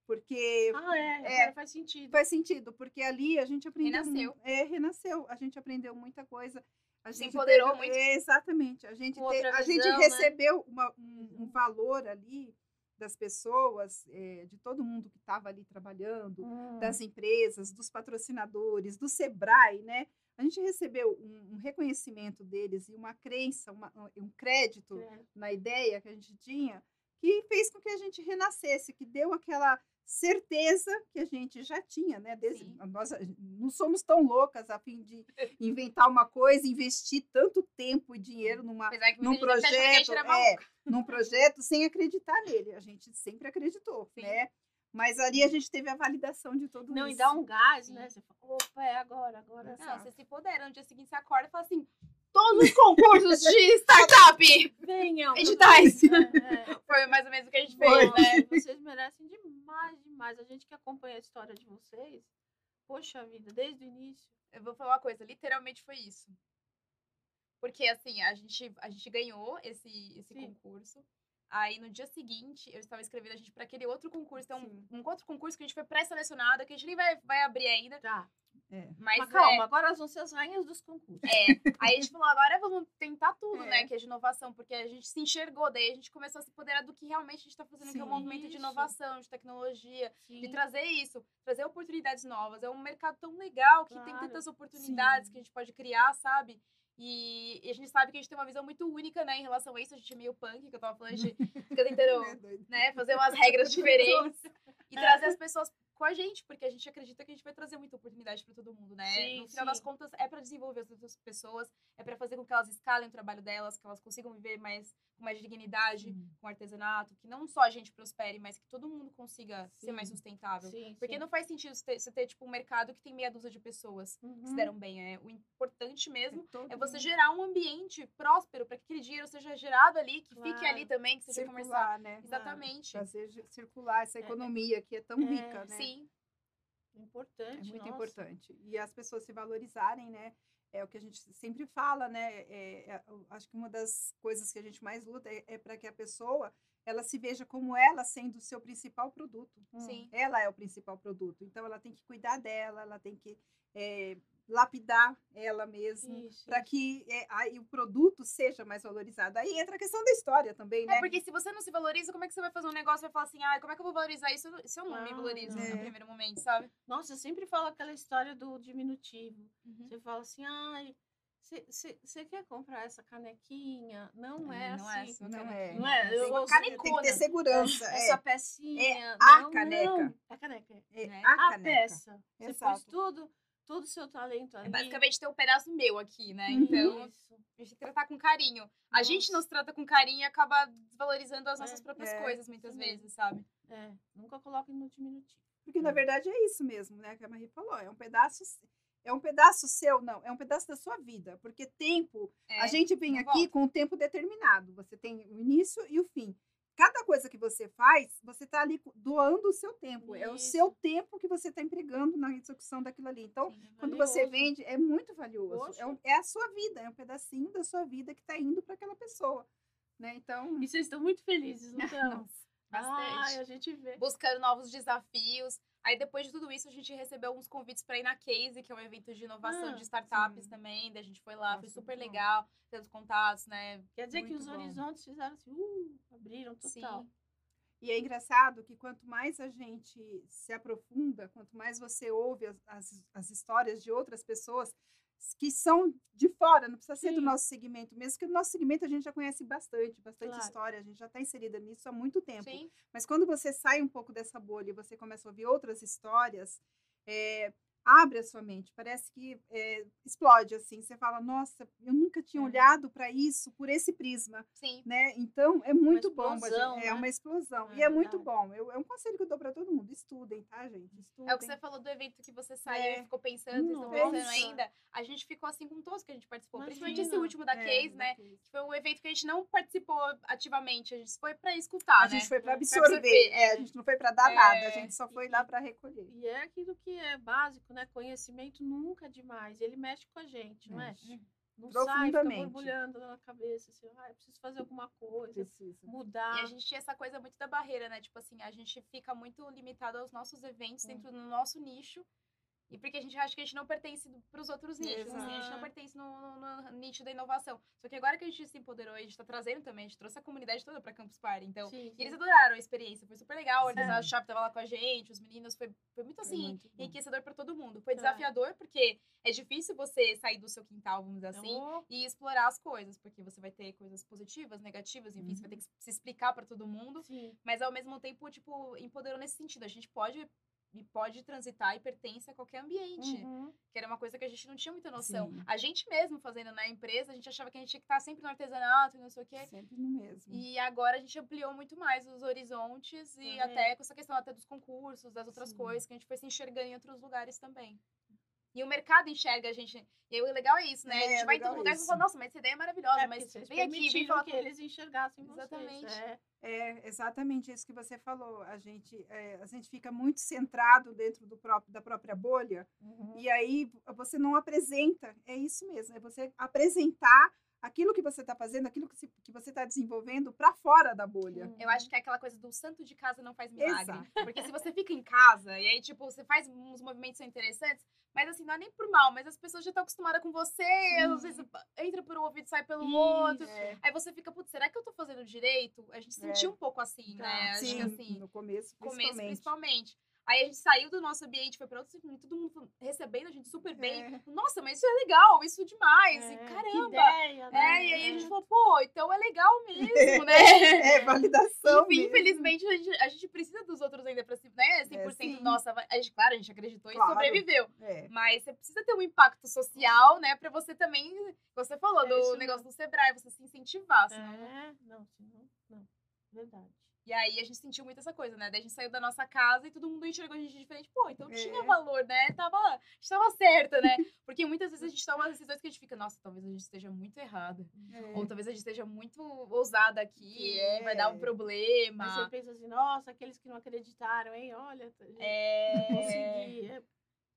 Porque Ah, é, É. faz sentido. faz sentido, porque ali a gente aprendeu. Renasceu. É, renasceu. A gente aprendeu muita coisa. A Se gente empoderou teve- muito. é, exatamente. A gente, te- outra a gente visão, né? recebeu uma- um, um valor ali das pessoas, é, de todo mundo que estava ali trabalhando, Hum. das empresas, dos patrocinadores, do Sebrae, né? A gente recebeu um, um reconhecimento deles e uma crença, uma- um crédito É. na ideia que a gente tinha, que fez com que a gente renascesse, que deu aquela certeza que a gente já tinha, né? Desde, nós não somos tão loucas a fim de inventar uma coisa, investir tanto tempo e dinheiro numa, num projeto, é, num projeto sem acreditar nele. A gente sempre acreditou, Sim. né? Mas ali a gente teve a validação de tudo Não, isso. e dá um gás, Sim. né? Você fala, opa, é agora, agora. Não, você se empodera. No dia seguinte você acorda e fala assim: todos os concursos de [LAUGHS] startup Venham. editais. [LAUGHS] É, é. Foi mais ou menos o que a gente fez, né? [LAUGHS] Vocês merecem demais, demais. A gente que acompanha a história de vocês, poxa vida, desde o início. Eu vou falar uma coisa, literalmente foi isso. Porque, assim, a gente, a gente ganhou esse, esse Sim. concurso. Aí, no dia seguinte, eu estava escrevendo a gente para aquele outro concurso. Então, Sim. um outro concurso que a gente foi pré-selecionada, que a gente nem vai, vai abrir ainda. Tá. Mas, Mas calma, é, agora elas vão ser as rainhas dos concursos. é, aí a gente falou, agora vamos tentar tudo, É. né? Que é de inovação, porque a gente se enxergou, daí a gente começou a se empoderar do que realmente a gente está fazendo, que é um Sim. movimento de inovação, de tecnologia, de Sim. trazer isso, trazer oportunidades novas. É um mercado tão legal que tem Claro. tantas oportunidades Sim. que a gente pode criar, sabe? E, e a gente sabe que a gente tem uma visão muito única, né, em relação a isso. A gente é meio punk, que eu tava falando, a gente [LAUGHS] fica tentando, É né, fazer umas regras [LAUGHS] diferentes e trazer as pessoas com a gente, porque a gente acredita que a gente vai trazer muita oportunidade para todo mundo, né? Sim, no final das sim. contas, é para desenvolver as outras pessoas, é para fazer com que elas escalem o trabalho delas, que elas consigam viver mais com mais dignidade, com artesanato, que não só a gente prospere, mas que todo mundo consiga ser mais Sim. sustentável. Sim, Porque sim. não faz sentido você ter, você ter, tipo, um mercado que tem meia dúzia de pessoas que se Uhum. deram bem. É, o importante mesmo todo é você mundo gerar um ambiente próspero para que aquele dinheiro seja gerado ali, que fique Claro. ali também, que seja comercial. circular, né? Exatamente. Fazer circular essa É, é. economia que é tão É, rica, né? Sim. É Importante, muito nossa. importante. E as pessoas se valorizarem, né? É o que a gente sempre fala, né? É, é, acho que uma das coisas que a gente mais luta é, para que a pessoa ela se veja como ela sendo o seu principal produto. Sim. Ela é o principal produto. Então, ela tem que cuidar dela, ela tem que é, lapidar ela mesma para que é, aí o produto seja mais valorizado. Aí entra a questão da história também, né? É porque se você não se valoriza, como é que você vai fazer um negócio e vai falar assim, ah, como é que eu vou valorizar isso se eu não me Ah, valorizo não. no É. primeiro momento, sabe? Nossa, eu sempre falo aquela história do diminutivo. Uhum. Você fala assim, ai, você quer comprar essa canequinha? Não é não é assim. só Não canequinha. é. Não é? Tem Eu uma ouço- Tem que canecona. ter segurança. é. Essa pecinha. a não, caneca. Não. A caneca. É, né? a A caneca. peça. Você pôs tudo, todo o seu talento ali. É basicamente ter um pedaço meu aqui, né? Então, Isso. a gente tem que tratar com carinho. A gente não Nossa. se trata com carinho e acaba desvalorizando as É, nossas próprias é, coisas, muitas vezes, sabe? É, nunca coloque no diminutivo. Porque, na Hum. verdade, é isso mesmo, né? Que a Marie falou. É um pedaço. É um pedaço seu, não, é um pedaço da sua vida. Porque tempo, É, a gente vem aqui volta. com um tempo determinado. Você tem o início e o fim. Cada coisa que você faz, você está ali doando o seu tempo. É o Isso. seu tempo que você está empregando na execução daquilo ali. Então, Sim. quando você vende, é muito valioso. É, um- é a sua vida, é um pedacinho da sua vida que está indo para aquela pessoa. Né? Então, E vocês estão muito felizes, não [LAUGHS] estão? Bastante. Ai, a gente vê. buscando novos desafios. Aí depois de tudo isso, a gente recebeu alguns convites para ir na Case, que é um evento de inovação Ah, de startups sim. também. Daí a gente foi lá, foi Nossa, super muito bom. legal, tendo contatos, né? Quer dizer que Muito os bom. horizontes fizeram assim, uh, abriram total. Sim. E é engraçado que quanto mais a gente se aprofunda, quanto mais você ouve as, as, as histórias de outras pessoas que são de fora, não precisa ser do Sim. nosso segmento mesmo, porque no nosso segmento a gente já conhece bastante, bastante Claro. história, a gente já está inserida nisso há muito tempo. Sim. Mas quando você sai um pouco dessa bolha e você começa a ouvir outras histórias, é, abre a sua mente, parece que é, explode assim. Você fala, nossa, eu nunca tinha É. olhado para isso por esse prisma, Sim. né? Então é muito bom, a gente- explosão, é né? uma explosão É e é muito verdade. bom. Eu, é um conselho que eu dou para todo mundo, estudem, tá, gente? Estudem. É o que você falou do evento que você saiu É. e ficou pensando, vocês estão Nossa. pensando ainda. A gente ficou assim com todos que a gente participou. Principalmente esse Imagina. último da É, Case, né? Case. Que foi um evento que a gente não participou ativamente. A gente foi pra escutar, A né? gente foi para Pra absorver, absorver, é, a gente não foi para dar É. nada, a gente só foi lá para recolher. E é aquilo que é básico, né? Conhecimento nunca é demais. Ele mexe com a gente, não é? Não sai, fica borbulhando na cabeça, assim, ah, eu preciso fazer alguma coisa, Precisa. mudar. E a gente tinha essa coisa muito da barreira, né? Tipo assim, a gente fica muito limitado aos nossos eventos Hum. dentro do nosso nicho. E porque a gente acha que a gente não pertence para os outros nichos, assim, a gente não Exato. pertence no, no- no nicho da inovação. Só que agora que a gente se empoderou a gente tá trazendo também, a gente trouxe a comunidade toda para Campus Party. Então, Sim, e eles sim. adoraram a experiência, foi super legal. Eles, Sim. a Shop tava lá com a gente, os meninos, foi, foi muito Foi assim, muito bom. enriquecedor para todo mundo. Foi É. desafiador, porque é difícil você sair do seu quintal, vamos dizer assim, Oh, e explorar as coisas, porque você vai ter coisas positivas, negativas, enfim, você vai ter que se explicar para todo mundo, sim. mas ao mesmo tempo, tipo, empoderou nesse sentido. A gente pode e pode transitar e pertence a qualquer ambiente, Uhum. que era uma coisa que a gente não tinha muita noção. Sim. A gente mesmo fazendo na empresa, a gente achava que a gente tinha que estar sempre no artesanato e não sei o quê. Sempre no mesmo. E agora a gente ampliou muito mais os horizontes e Tá até com essa questão até dos concursos, das outras Sim. coisas, que a gente foi se enxergando em outros lugares também. E o mercado enxerga a gente. E aí o legal é isso, né? a É, gente vai em todo lugar e isso. fala, nossa, mas essa ideia é maravilhosa, É, mas vocês vem aqui, vem falar que com eles enxergassem vocês. Exatamente. É. É exatamente isso que você falou. A gente, é, a gente fica muito centrado dentro do próprio, da própria bolha Uhum. e aí você não apresenta. É isso mesmo, é você apresentar aquilo que você está fazendo, aquilo que, se- que você está desenvolvendo para fora da bolha. Uhum. Eu acho que é aquela coisa do santo de casa não faz milagre. Exato. Porque se você fica em casa e aí, tipo, você faz uns movimentos que são interessantes, mas assim, não é nem por mal, mas as pessoas já estão acostumadas com você, às vezes entra por um ouvido e sai pelo outro. Isso. Aí você fica, putz, será que eu tô fazendo direito? A gente É. sentiu um pouco assim, Tá. né? Acho que Sim, assim, no começo, começo principalmente. Aí a gente saiu do nosso ambiente, foi pra outro e todo mundo recebendo a gente super bem. É. Nossa, mas isso é legal, isso é demais. e É, que caramba! ideia, né? É, e aí a gente falou, pô, então é legal mesmo, [LAUGHS] né? É, validação Enfim, infelizmente, a gente, a gente precisa dos outros ainda pra se, né? 100% sim. nossa. A gente, claro, a gente acreditou e Claro. sobreviveu. É. Mas você precisa ter um impacto social, né? Pra você também. Você falou É do negócio do Sebrae, você se incentivar. senão- É, não, senão, não. Verdade. E aí a gente sentiu muito essa coisa, né? Daí a gente saiu da nossa casa e todo mundo enxergou a gente diferente. Pô, então É. tinha valor, né? Tava, a gente tava certa, né? Porque muitas vezes a gente toma decisões que a gente fica, nossa, talvez a gente esteja muito errada. É. Ou talvez a gente esteja muito ousada aqui, é. vai dar um problema. Aí você pensa assim, nossa, aqueles que não acreditaram, hein? Olha, a gente É. consegui, é,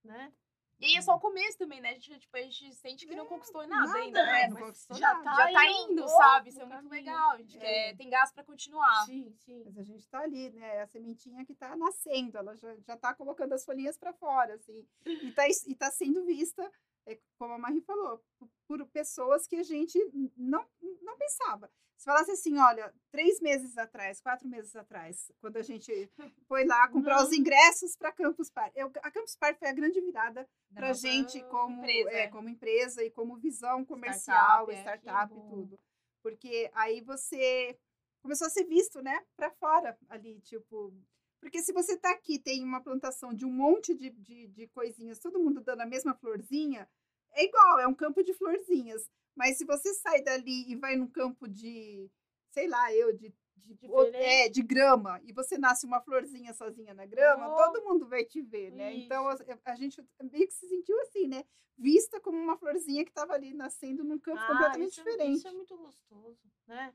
né? E aí é só o começo também, né? A gente, tipo, a gente sente que não conquistou nada, nada, ainda, né? não Mas já, nada. já tá indo, oh, sabe? Isso é muito caminho. legal. A gente É. quer, tem gás pra continuar. Sim, sim. Mas a gente está ali, né? É a sementinha que está nascendo, ela já, já tá colocando as folhinhas para fora, assim. E tá, e tá sendo vista, é, como a Marie falou, por, por pessoas que a gente não, não pensava. Se falasse assim, olha, três meses atrás, quatro meses atrás, quando a gente [LAUGHS] foi lá comprar os ingressos para Campus Party. Eu, a Campus Party foi a grande virada Da para a gente como empresa. é, como empresa e como visão Startup, comercial, é, que startup, e bom. tudo. Porque aí você começou a ser visto, né, para fora ali, tipo. Porque se você tá aqui, tem uma plantação de um monte de, de, de coisinhas, todo mundo dando a mesma florzinha, é igual, é um campo de florzinhas. Mas se você sai dali e vai num campo de, sei lá, eu, de, de, Diferente. é, de grama, e você nasce uma florzinha sozinha na grama, Oh. todo mundo vai te ver, né? Então a, a gente meio que se sentiu assim, né? Vista como uma florzinha que estava ali nascendo num campo Ah, completamente isso é- diferente. isso é muito gostoso, né?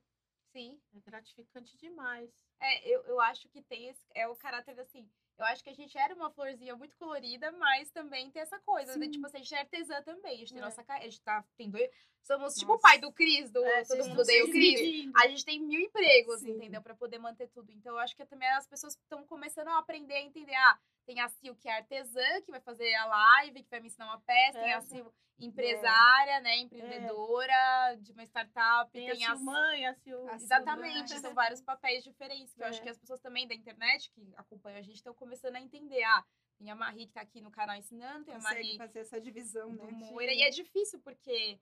Sim. É gratificante demais. É, eu, eu acho que tem esse, é o caráter assim. Eu acho que a gente era uma florzinha muito colorida, mas também tem essa coisa, né? Tipo, assim, a gente é artesã também. A gente tem É. nossa ca- A gente tá, tem dois. Somos tipo o Nossa. pai do Cris, do É, Todo Mundo Odeia o Cris. A gente tem mil empregos, Sim. entendeu? Pra poder manter tudo. Então, eu acho que também as pessoas estão começando a aprender a entender. Ah, tem a Sil, que é artesã, que vai fazer a live, que vai me ensinar uma peça. Tem a. Sil, empresária, né? Empreendedora de uma startup. Tem, Tem, a a sua mãe, a Sil... A Exatamente, são vários papéis diferentes, que eu acho É. que as pessoas também da internet que acompanham a gente estão começando a entender. Ah, tem a Marie que tá aqui no canal ensinando, tem a Consegue Marie fazer essa divisão, né? Moira. E é difícil, porque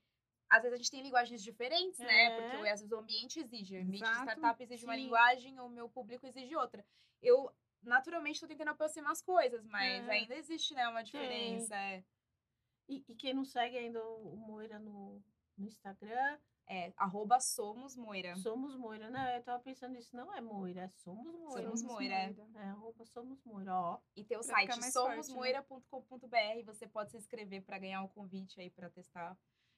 às vezes a gente tem linguagens diferentes, né? É. Porque às vezes o ambiente exige. O ambiente de startup exige uma sim. linguagem, o meu público exige outra. Eu naturalmente tô tentando aproximar as coisas, mas É. ainda existe, né, uma diferença. É, E, e quem não segue ainda o Moira no, no Instagram, é arroba somos Moira. Somos Moira, né? Eu tava pensando nisso, não é Moira, é Somos Moira. Somos Moira, é. É, arroba Somos Moira, ó. E tem o site forte, né? somosmoira.com.br. Você pode se inscrever para ganhar um convite aí para testar.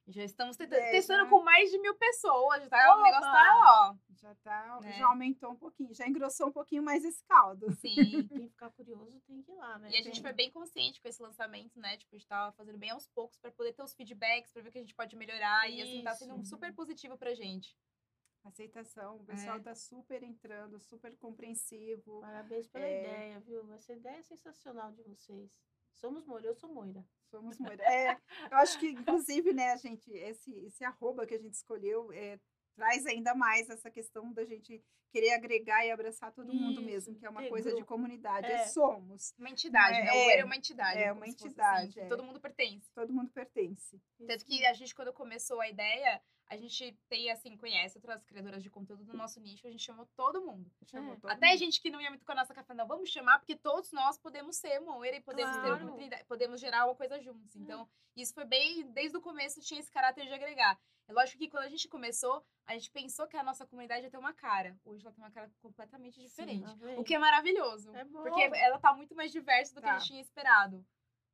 Já estamos testando com mais de mil pessoas. Tá? O negócio tá, ó. Já tá, Né? já aumentou um pouquinho, já engrossou um pouquinho mais esse caldo. Sim. [LAUGHS] Quem ficar curioso tem que ir lá, né? E a gente foi bem consciente com esse lançamento, né? Tipo, a gente tava fazendo bem aos poucos para poder ter os feedbacks, para ver o que a gente pode melhorar. E assim, tá sendo um Isso. super positivo pra gente. Aceitação, o pessoal É. tá super entrando, super compreensivo. Parabéns pela É. ideia, viu? Essa ideia é sensacional de vocês. Somos Moira, eu sou Moira. Somos muito. É, eu acho que, inclusive, né, gente, esse, esse arroba que a gente escolheu é, traz ainda mais essa questão da gente querer agregar e abraçar todo mundo Isso, mesmo, que é uma ter coisa de grupo. comunidade. É. É somos. Uma entidade, É, né? O é. Moira é uma entidade. É, uma fosse entidade, assim, é. Todo mundo pertence. Todo mundo pertence. Tanto que a gente, quando começou a ideia, a gente tem, assim, conhece outras criadoras de conteúdo do nosso nicho, a gente chamou todo mundo. Chamou É. todo Até mundo. gente que não ia muito com a nossa café, não, vamos chamar, porque todos nós podemos ser Moira e podemos ter Claro. oportunidade, podemos gerar uma coisa juntos. Então, isso foi bem, desde o começo tinha esse caráter de agregar. É lógico que quando a gente começou, a gente pensou que a nossa comunidade ia ter uma cara. Hoje ela tem uma cara completamente diferente. Tá vendo? o que é maravilhoso. É bom. Porque ela tá muito mais diversa do que a Tá. gente tinha esperado.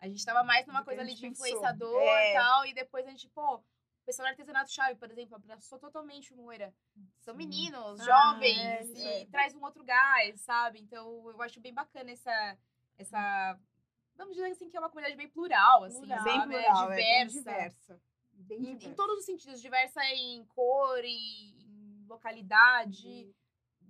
A gente tava mais numa Do coisa ali de pensou. influenciador É. e tal, e depois a gente, pô, pessoal do artesanato chave, por exemplo, abraçou totalmente o Moira. São meninos, Ah, jovens, é, e é. traz um outro gás, sabe? Então eu acho bem bacana essa. essa vamos dizer assim, que é uma comunidade bem plural, assim, Plural. Bem plural, é bem diversa. diversa. Bem Em, em diversa. todos os sentidos, diversa em cor, em em localidade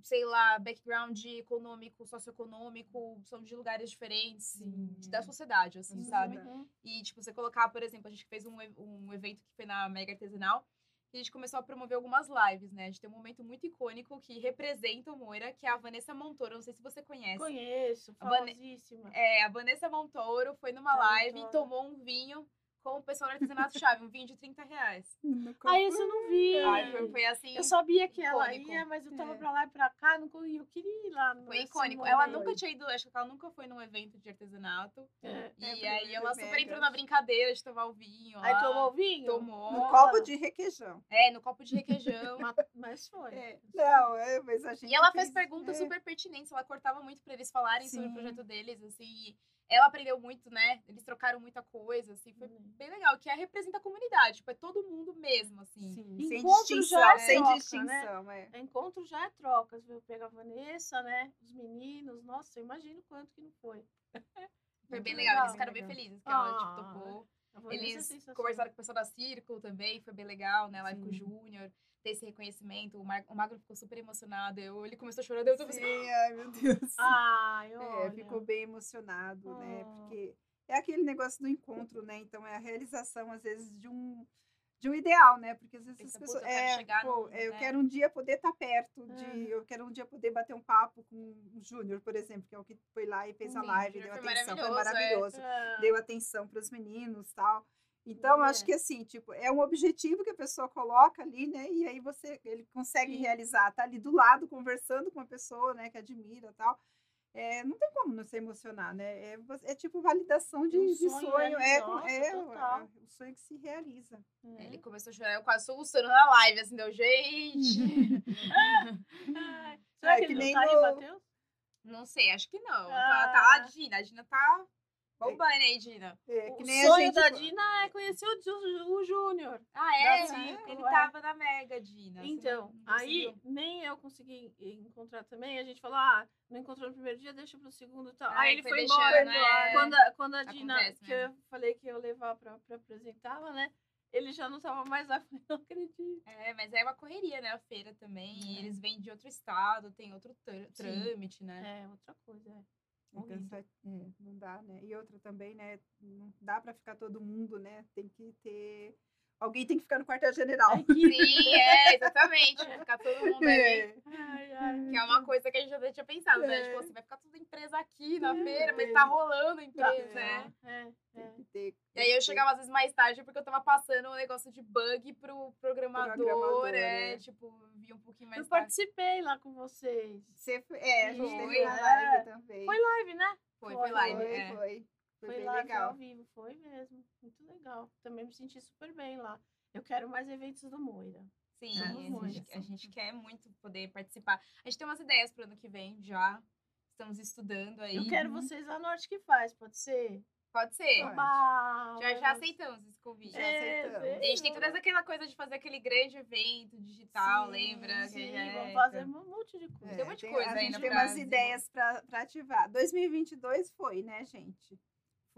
sei lá, background econômico, socioeconômico, são de lugares diferentes Sim. da sociedade, assim, Da sabe? E, tipo, você colocar, por exemplo, a gente fez um, um evento que foi na Mega Artesanal, e a gente começou a promover algumas lives, né? A gente tem um momento muito icônico que representa o Moira, que é a Vanessa Montoro, não sei se você conhece. Conheço, A Vane- famosíssima. É, a Vanessa Montoro foi numa live tá. e tomou um vinho com o pessoal do Artesanato Chave, um vinho de 30 reais. [LAUGHS] Ah, isso eu não vi. Ai, foi, foi assim, Eu sabia que ela icônico. ia, mas eu tava É. pra lá e pra cá, não eu queria ir lá. foi icônico. Ela nunca tinha ido, acho que ela nunca foi num evento de artesanato. É. E É, aí ela super mega. entrou na brincadeira de tomar o vinho. Aí lá. tomou o vinho? Tomou. No copo de requeijão. É, no copo de requeijão. [LAUGHS] Ma- Mas foi. É, Não, é, mas a gente. e ela fez fez- perguntas é. super pertinentes. Ela cortava muito pra eles falarem sobre o Sim. projeto deles, assim. Ela aprendeu muito, né? Eles trocaram muita coisa, assim. Foi Uhum. bem legal. Que é representa a comunidade. Tipo, é todo mundo mesmo, assim. Sim, sem Encontro distinção, já é sem troca, distinção, é. Encontro já é trocas, viu? Pega a Vanessa, né? Os meninos. Nossa, eu imagino quanto que não foi. Foi bem legal. Eles legal, ficaram bem legal. felizes que ela, tipo, Ah, topou. É Eles conversaram com o pessoal da Círculo também, foi bem legal, né? Live com o Sim. Júnior, ter esse reconhecimento. O, Mar... o Magro ficou super emocionado. Eu... Ele começou chorando, eu tô Sim, assim. ai, meu Deus. Ai, É, olha. ficou bem emocionado, né? Ah. Porque é aquele negócio do encontro, né? Então é a realização, às vezes, de um, de um ideal, né? Porque às vezes Pensa, as pessoas. "Puta, eu quero é, chegar pô, é, eu né?" quero um dia poder estar perto de. Ah. Eu quero um dia poder bater um papo com o Júnior, por exemplo, que é o que foi lá e fez a live, deu foi atenção, foi maravilhoso, é. maravilhoso. Ah, Deu atenção para os meninos tal. Então, acho que assim, tipo, é um objetivo que a pessoa coloca ali, né? E aí você, ele consegue Sim. realizar, tá ali do lado, conversando com uma pessoa, né, que admira tal. É, não tem como não se emocionar, né? É, é tipo validação de, Um de sonho sonho, é, realizado, é, total. é o sonho que se realiza. é. Ele começou a chorar, eu quase solucionando na live, assim, deu, gente. [LAUGHS] [LAUGHS] Será É, que, que ele nem não tá aí, no- Matheus? não sei, acho que não. Ah. Tá, tá a Dina, a Dina tá bombando aí, Dina. É, O que nem a sonho gente, da Dina é conhecer o, o Júnior. Ah, é? Ele é. tava na Mega, Dina. você Então, não- não aí nem eu consegui encontrar também. A gente falou, ah, não encontrou no primeiro dia, deixa pro segundo e tal. Ah, aí ele foi foi deixando, embora. né? Quando, a- quando a Dina, Acontece que eu falei que ia levar pra, pra apresentá-la, né? Ele já não tava mais lá. [LAUGHS] Eu não acredito. É, mas é uma correria, né? A feira também. É. eles vêm de outro estado, tem outro trâ- trâmite, né? É, outra coisa, é. Cansa- é, não dá, né? E outra também, né? Não dá para ficar todo mundo, né? Tem que ter. Alguém tem que ficar no quartel-general. [LAUGHS] Sim, é, exatamente. Vai ficar todo mundo ali. É. Ai, ai, Que é uma coisa que a gente já tinha pensado, né? É. Tipo assim, vai ficar tudo em empresa aqui na É. feira, mas tá rolando a empresa, né? É, é. Tem que ter- E aí eu chegava às vezes mais tarde porque eu tava passando um negócio de bug pro programador, Programador, é, é. tipo, vi um pouquinho Eu mais tarde. participei lá com vocês. ser- É, a gente Foi, teve uma é. live também. Foi live, né? Foi, Foi, foi live, Foi, é. foi. Foi, Foi bem live legal. ao vivo, foi mesmo. Muito legal. Também me senti super bem lá. Eu quero mais eventos do Moira. Sim, a gente, a gente quer muito poder participar. A gente tem umas ideias pro ano que vem já. Estamos estudando aí. Eu quero vocês lá no Arte que faz, pode ser? Pode ser. Pode. Já, já aceitamos esse convite. Já aceitamos. A gente tem toda aquela coisa de fazer aquele grande evento digital, Sim, lembra? Que Sim, é, vamos fazer um monte de coisa. Tem um monte de tem- coisa a ainda gente tem pra umas ideias pra ativar. 2022 foi, né, gente?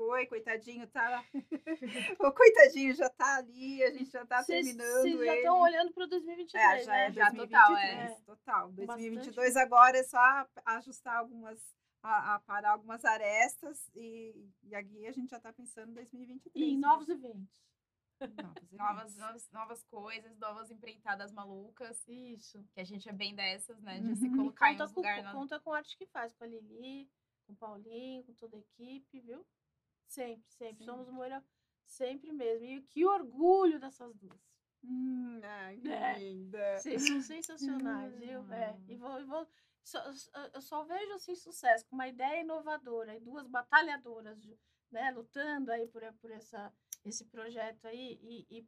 Foi, coitadinho, tá. [LAUGHS] o coitadinho já tá ali, a gente já tá Vocês terminando. vocês já estão olhando para o 2023, É, já né? é Já 2023, total, é. total. Bastante 2022 agora é só ajustar algumas, a, a parar algumas arestas e, e aqui a gente já tá pensando em 2023. E em né? novos eventos. Novos [LAUGHS] Novas, eventos. novas, novas coisas, novas empreitadas malucas. Isso. Que a gente é bem dessas, né? De se Uhum. colocar em Conta uns com, na- conta com a arte que faz, com a Lili, com o Paulinho, com toda a equipe, viu? Sempre, sempre. Sim. Somos Moira sempre mesmo. E que orgulho dessas duas. Hum, ai, que É. linda. Vocês são sensacionais, viu? É. E vou, e vou, só- eu só vejo assim sucesso com uma ideia inovadora e duas batalhadoras, né, lutando aí por, por essa, esse projeto aí e, e,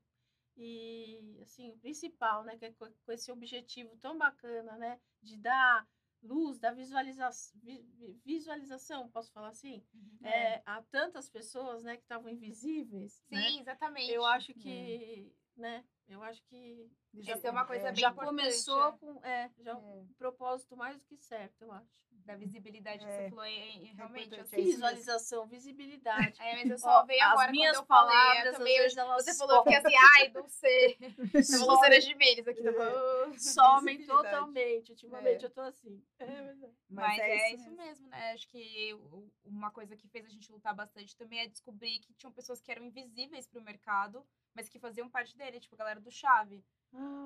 e, assim, o principal, né, que é com, com esse objetivo tão bacana, né, de dar luz, da visualiza vi- vi- visualização, posso falar assim, Uhum. é, a tantas pessoas, né, que estavam invisíveis, né? Sim, exatamente. Eu acho que, né, eu acho que Já- é uma coisa bem já começou é. com é, já É. um propósito mais do que certo, eu acho. Da visibilidade que É. você falou, é, é realmente assim. é. Visualização, visibilidade. É, mas eu Ó, só veio as agora minhas quando eu falei. eu palavras, às também, eu- você falou, eu fiquei assim, ai, não sei. Some- Luciana Gimenez aqui. Tava... [LAUGHS] somem Visibilidade. totalmente. Ultimamente É. eu tô assim. É verdade. Mas, é, isso, mesmo. mesmo, né? Acho que o- uma coisa que fez a gente lutar bastante também é descobrir que tinham pessoas que eram invisíveis pro mercado, mas que faziam parte dele, tipo a galera do Chave.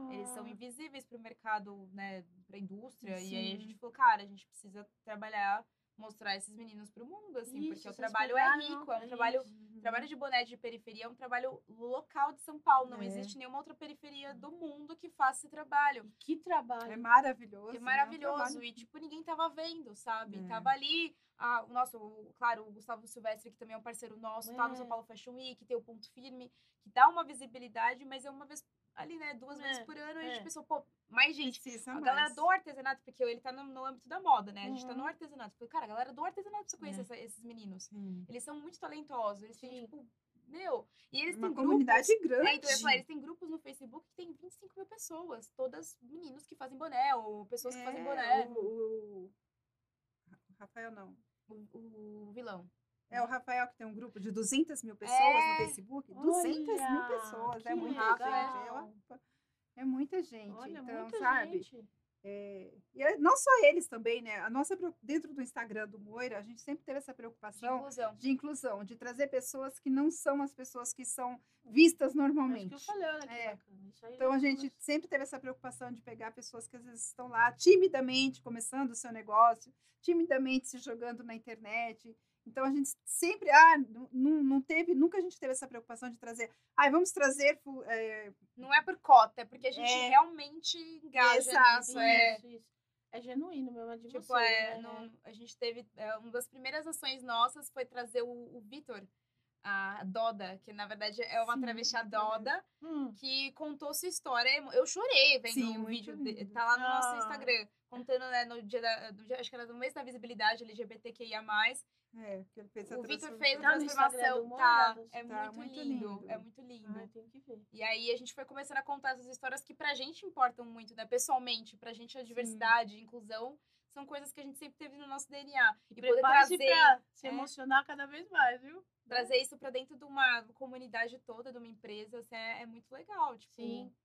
Eles são Ah, invisíveis pro mercado, né, pra indústria. E aí a Sim. gente falou, cara, a gente precisa trabalhar, mostrar esses meninos pro mundo, assim, porque o trabalho é rico, é um é trabalho trabalho de boné de periferia é um trabalho local de São Paulo. Não É. existe nenhuma outra periferia do mundo que faça esse trabalho. E que trabalho. É maravilhoso. É né? Um maravilhoso. trabalho- E, tipo, ninguém tava vendo, sabe? É. Tava ali. ah, o nosso, o- claro, o Gustavo Silvestre, que também é um parceiro nosso, tá no É. São Paulo Fashion Week, tem o Ponto Firme, que dá uma visibilidade, mas é uma vez ali, né? Duas É, vezes por ano. E a é. gente pensou, pô, mais gente. Precisa A mais. galera do artesanato, porque ele tá no, no âmbito da moda, né? A gente tá no Uhum. artesanato. Falei, cara, a galera do artesanato precisa conhecer É. essa- esses meninos. Sim. Eles são muito talentosos. Eles têm, Sim. tipo, meu. E eles Uma têm comunidade grupos. grande. É, então eu falar, eles têm grupos no Facebook que tem 25 mil pessoas. Todas meninos que fazem boné, ou pessoas que fazem É, boné. O, o- Rafael não. O, o vilão. É o Rafael que tem um grupo de 200 mil pessoas É. no Facebook. 200 mil Olha, pessoas. É que muita legal. Eu- é muita gente. Olha, então, muita sabe? gente. É, e é- não só eles também, né? A nossa dentro do Instagram do Moira, a gente sempre teve essa De preocupação inclusão. de inclusão, de trazer pessoas que não são as pessoas que são vistas Acho que normalmente. eu falei, olha que É. bacana. Então a gente gosto. sempre teve essa preocupação de pegar pessoas que às vezes estão lá timidamente começando o seu negócio, timidamente se jogando na internet. Então a gente sempre, ah, nu- não teve, nunca a gente teve essa preocupação de trazer, ah, vamos trazer é, Não é por cota, é porque a gente É. realmente engaja Exato, nisso. É, Isso, isso. É genuíno mesmo, é de tipo, vocês, é, né? a gente teve. é, uma das primeiras ações nossas foi trazer o, o Vitor, a Doda, que na verdade é uma Sim, travesti. Doda. Hum, que contou sua história. Eu chorei vendo Sim, o muito vídeo. de- lindo. tá lá no nosso Ah. Instagram. Contando, né, no dia da. no dia- acho que era no mês da visibilidade LGBTQIA. é, ele fez O Vitor transformação. fez a Tá transformação. do Tá, é Tá muito, muito lindo, lindo. É muito lindo. tem que ver. E aí a gente foi começando a contar essas histórias que pra gente importam muito, né? Pessoalmente, pra gente a diversidade, a inclusão, são coisas que a gente sempre teve no nosso DNA. E, poder Prepare-se trazer, pra se é. emocionar cada vez mais, viu? trazer isso pra dentro de uma comunidade toda, de uma empresa, assim, é, é muito legal. Tipo, Sim.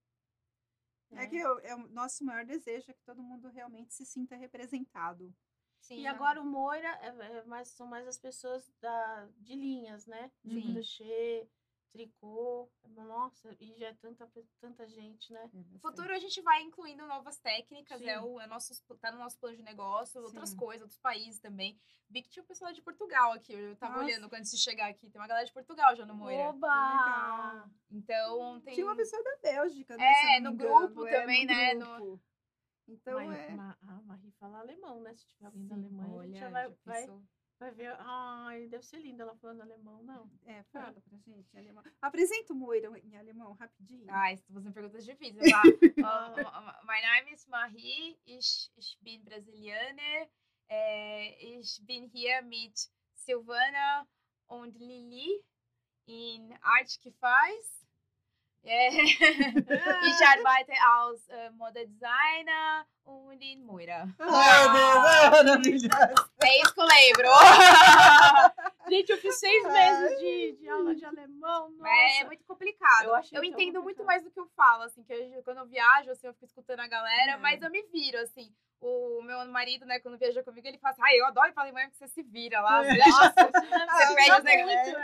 É que eu- é o nosso maior desejo é que todo mundo realmente se sinta representado. sim, E agora o Moira é, é mais, são mais as pessoas da, de linhas, né? De Sim. crochê. Tricô. Nossa, e já é tanta, tanta gente, né? No futuro a gente vai incluindo novas técnicas, é, Sim. o, é nosso, tá no nosso plano de negócio, outras Sim. coisas, outros países também. Vi que tinha o pessoal de Portugal aqui, eu tava Nossa. olhando quando se chegar aqui, tem uma galera de Portugal já no Moira. Oba! Então tem. Tinha uma pessoa da Bélgica, né? É, no grupo engano, também, né, no- grupo. Então Mas, é. ma- a Marie fala alemão, né? Se tiver alguém da Sim, Alemanha, a gente já olha, vai, já vai, ver. Ai, deve ser linda ela falando alemão, não. É, fala pra gente em alemão. Apresenta o Moira em alemão, rapidinho. Ai, estou fazendo perguntas difíceis. [LAUGHS] Lá. Oh, mein Name ist Marie, ich, ich bin Brasilianer. Äh, ich bin hier mit Silvana und Lili in Arte que faz. É, [LAUGHS] ich arbeite als äh, Modedesigner und in Moira. Ai, Deus, é maravilhoso. É isso que eu lembro. [LAUGHS] Gente, eu fiz seis meses de, de aula de alemão. Nossa. É muito complicado. Eu Eu, entendo muito complicado. mais do que eu falo, assim, que eu- quando eu viajo, assim, eu fico escutando a galera, É. mas eu me viro, assim. O meu marido, né, quando viaja comigo, ele fala assim, ai, eu adoro falar alemão porque você se vira lá. É. [LAUGHS] Você Nossa, Você ser perde os muito, negócios.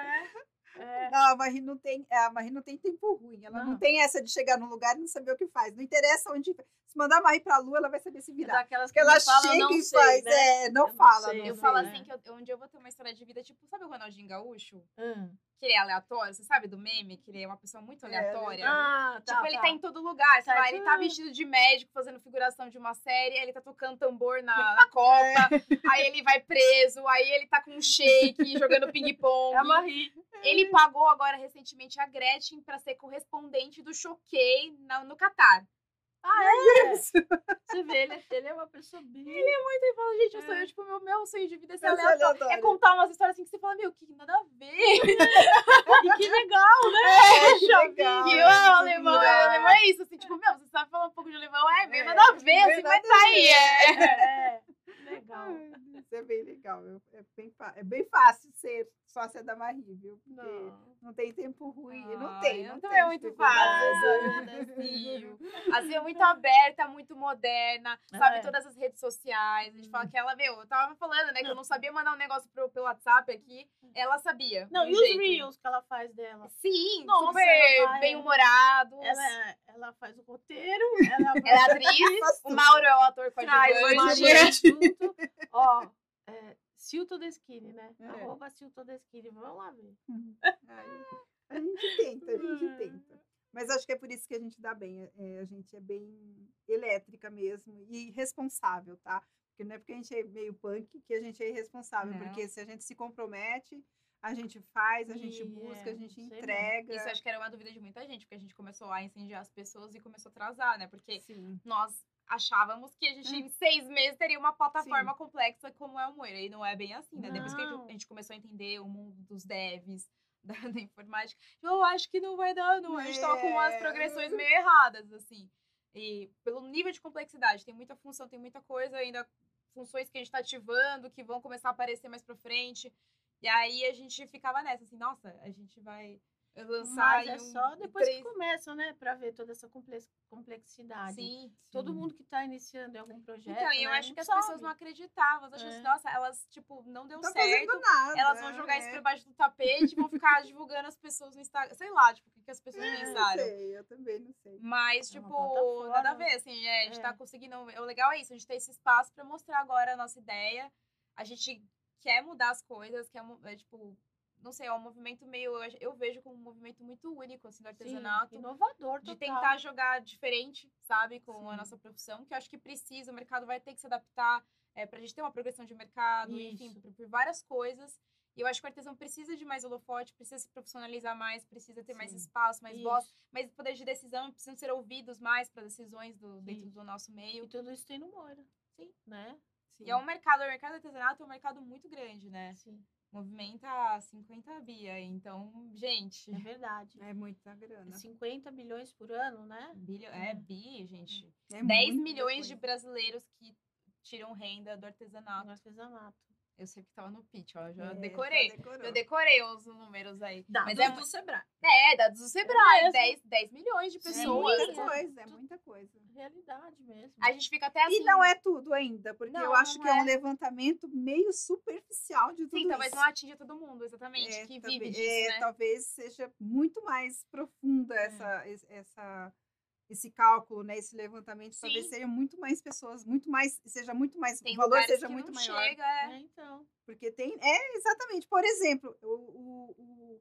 É. É. Não, a Marie não tem, a Marie não tem tempo ruim. Ela não. Não. tem essa de chegar num lugar e não saber o que faz. Não interessa onde. Se mandar a Marie pra lua, ela vai saber se virar. Daquelas que Porque ela não falam, chega não e sei, faz. né? É, não Eu não fala. sei, não Eu sei. falo né? assim, que eu, onde eu vou ter uma história de vida, tipo, sabe o Ronaldinho Gaúcho? Hum. Que ele é aleatório, você sabe do meme? Que ele é uma pessoa muito É, aleatória. Ah, tá, Tipo, ele tá. tá em todo lugar, sei Tá lá, em ele tá vestido de médico fazendo figuração de uma série, aí ele tá tocando tambor na, [LAUGHS] na Copa, aí ele vai preso, aí ele tá com um shake, [LAUGHS] jogando ping-pong. É Marie. Ele pagou agora recentemente a Gretchen pra ser correspondente do Choquei no Catar. É. Você vê, ele, é- ele é uma pessoa bem... Muito e fala, gente, eu sou É. eu, tipo, meu, meu sonho de vida é ser é aleatório. É contar umas histórias assim que você fala, meu, que nada a ver. [LAUGHS] E que legal, né? É, que Poxa legal. que é, o alemão, é, alemão é isso, assim, tipo, meu, você sabe falar um pouco de alemão, é meio É, nada a ver, assim, mas nada tá. É. É, legal. Isso é bem legal. É bem, é bem fácil ser sócia da Marie, viu? Porque não, Não. tem tempo ruim. não Ai, tem. Não, Não também é tem muito fácil. Assim, é muito aberta, muito moderna, sabe? É. Todas as redes sociais. A gente fala que ela, meu, eu tava falando, né? Que eu não sabia mandar um negócio pro, pelo WhatsApp aqui. Ela sabia. Não, e os jeito. reels que ela faz dela? Sim, Nossa, super bem-humorados. Ela, é- ela faz o roteiro, ela Ela é atriz, o. Mauro é o ator traz coadjuvante. uma Gente. Ó, é, Silto Deschini, né? É. Arroba Silto Deschini. Vamos lá ver. A gente tenta, a gente Hum. tenta. Mas acho que é por isso que a gente dá bem. é- é, a gente é bem elétrica mesmo e responsável, tá? Porque não é porque a gente é meio punk que a gente é irresponsável. Não. Porque se a gente se compromete, a gente faz, a gente E, busca, é, a gente entrega. Isso acho que era uma dúvida de muita gente, porque a gente começou a incendiar as pessoas e começou a atrasar, né? Porque Sim. nós achávamos que a gente Hum. em seis meses teria uma plataforma complexa como é o Moira. E não é bem assim, né? Depois que a Não. gente- começou a entender o mundo dos devs, [LAUGHS] da, da informática, eu acho que não vai dar, não. A gente tava com umas É. progressões meio erradas, assim. E pelo nível de complexidade, tem muita função, tem muita coisa ainda, funções que a gente tá ativando, que vão começar a aparecer mais pra frente. E aí a gente ficava nessa, assim, nossa, a gente vai lançar Mas é um- só depois três... que começa, né? Pra ver toda essa complex- complexidade. Sim. Todo Sim. mundo que tá iniciando em algum projeto. Então, e eu né, acho não que as sabe. pessoas não acreditavam. Elas acham É. assim, nossa, elas, tipo, não deu Não tá certo. fazendo nada. Elas vão jogar é. isso pra baixo do tapete, vão ficar [LAUGHS] divulgando as pessoas no Instagram. Sei lá, tipo, o que, que as pessoas É, Não pensaram. sei, eu também não sei. Mas, É tipo, nada a ver, assim, é, a gente É. tá conseguindo. O legal é isso, a gente tem esse espaço pra mostrar agora a nossa ideia. A gente quer mudar as coisas, quer, é, tipo, não sei, é um movimento meio. eu vejo como um movimento muito único, assim, do Sim, artesanato. inovador, de total. tentar jogar diferente, sabe, com a Sim. nossa profissão, que eu acho que precisa, o mercado vai ter que se adaptar é, para a gente ter uma progressão de mercado, enfim, Isso. por, por várias coisas. E eu acho que o artesão precisa de mais holofote, precisa se profissionalizar mais, precisa ter mais Sim. espaço, mais voz, Isso. mais poder de decisão, precisam ser ouvidos mais para decisões do, dentro Sim. do nosso meio. E tudo isso tem no Moira. Sim. Né? E é um mercado, o mercado artesanato é um mercado muito grande, né? Sim. Movimenta 50 bia, então, gente, É verdade. É muita grana. 50 bilhões por ano, né? bilho, é bi, gente. É 10 muita milhões de coisa. brasileiros que tiram renda do artesanato. No artesanato. Eu sei que tava no pitch, ó. Já É, decorei. Eu decorei os números aí. Dados Mas é, do Sebrae. é, dados do Sebrae. mesmo. 10, 10 milhões de É pessoas. muita Sim. coisa, é muita coisa. Realidade mesmo. A gente fica até assim. E não é tudo ainda, porque eu Não, acho não que é um é. levantamento meio superficial de tudo Sim, talvez isso. não atinja todo mundo, exatamente. É, que talvez- vive disso, é, né? Talvez seja muito mais profunda É. essa, es- essa, esse cálculo, né? Esse levantamento. Talvez Sim. seja muito mais pessoas, muito mais, seja muito mais, Tem o valor seja que muito não maior. chega, é. É, então. Porque tem. É, exatamente. Por exemplo, o, o-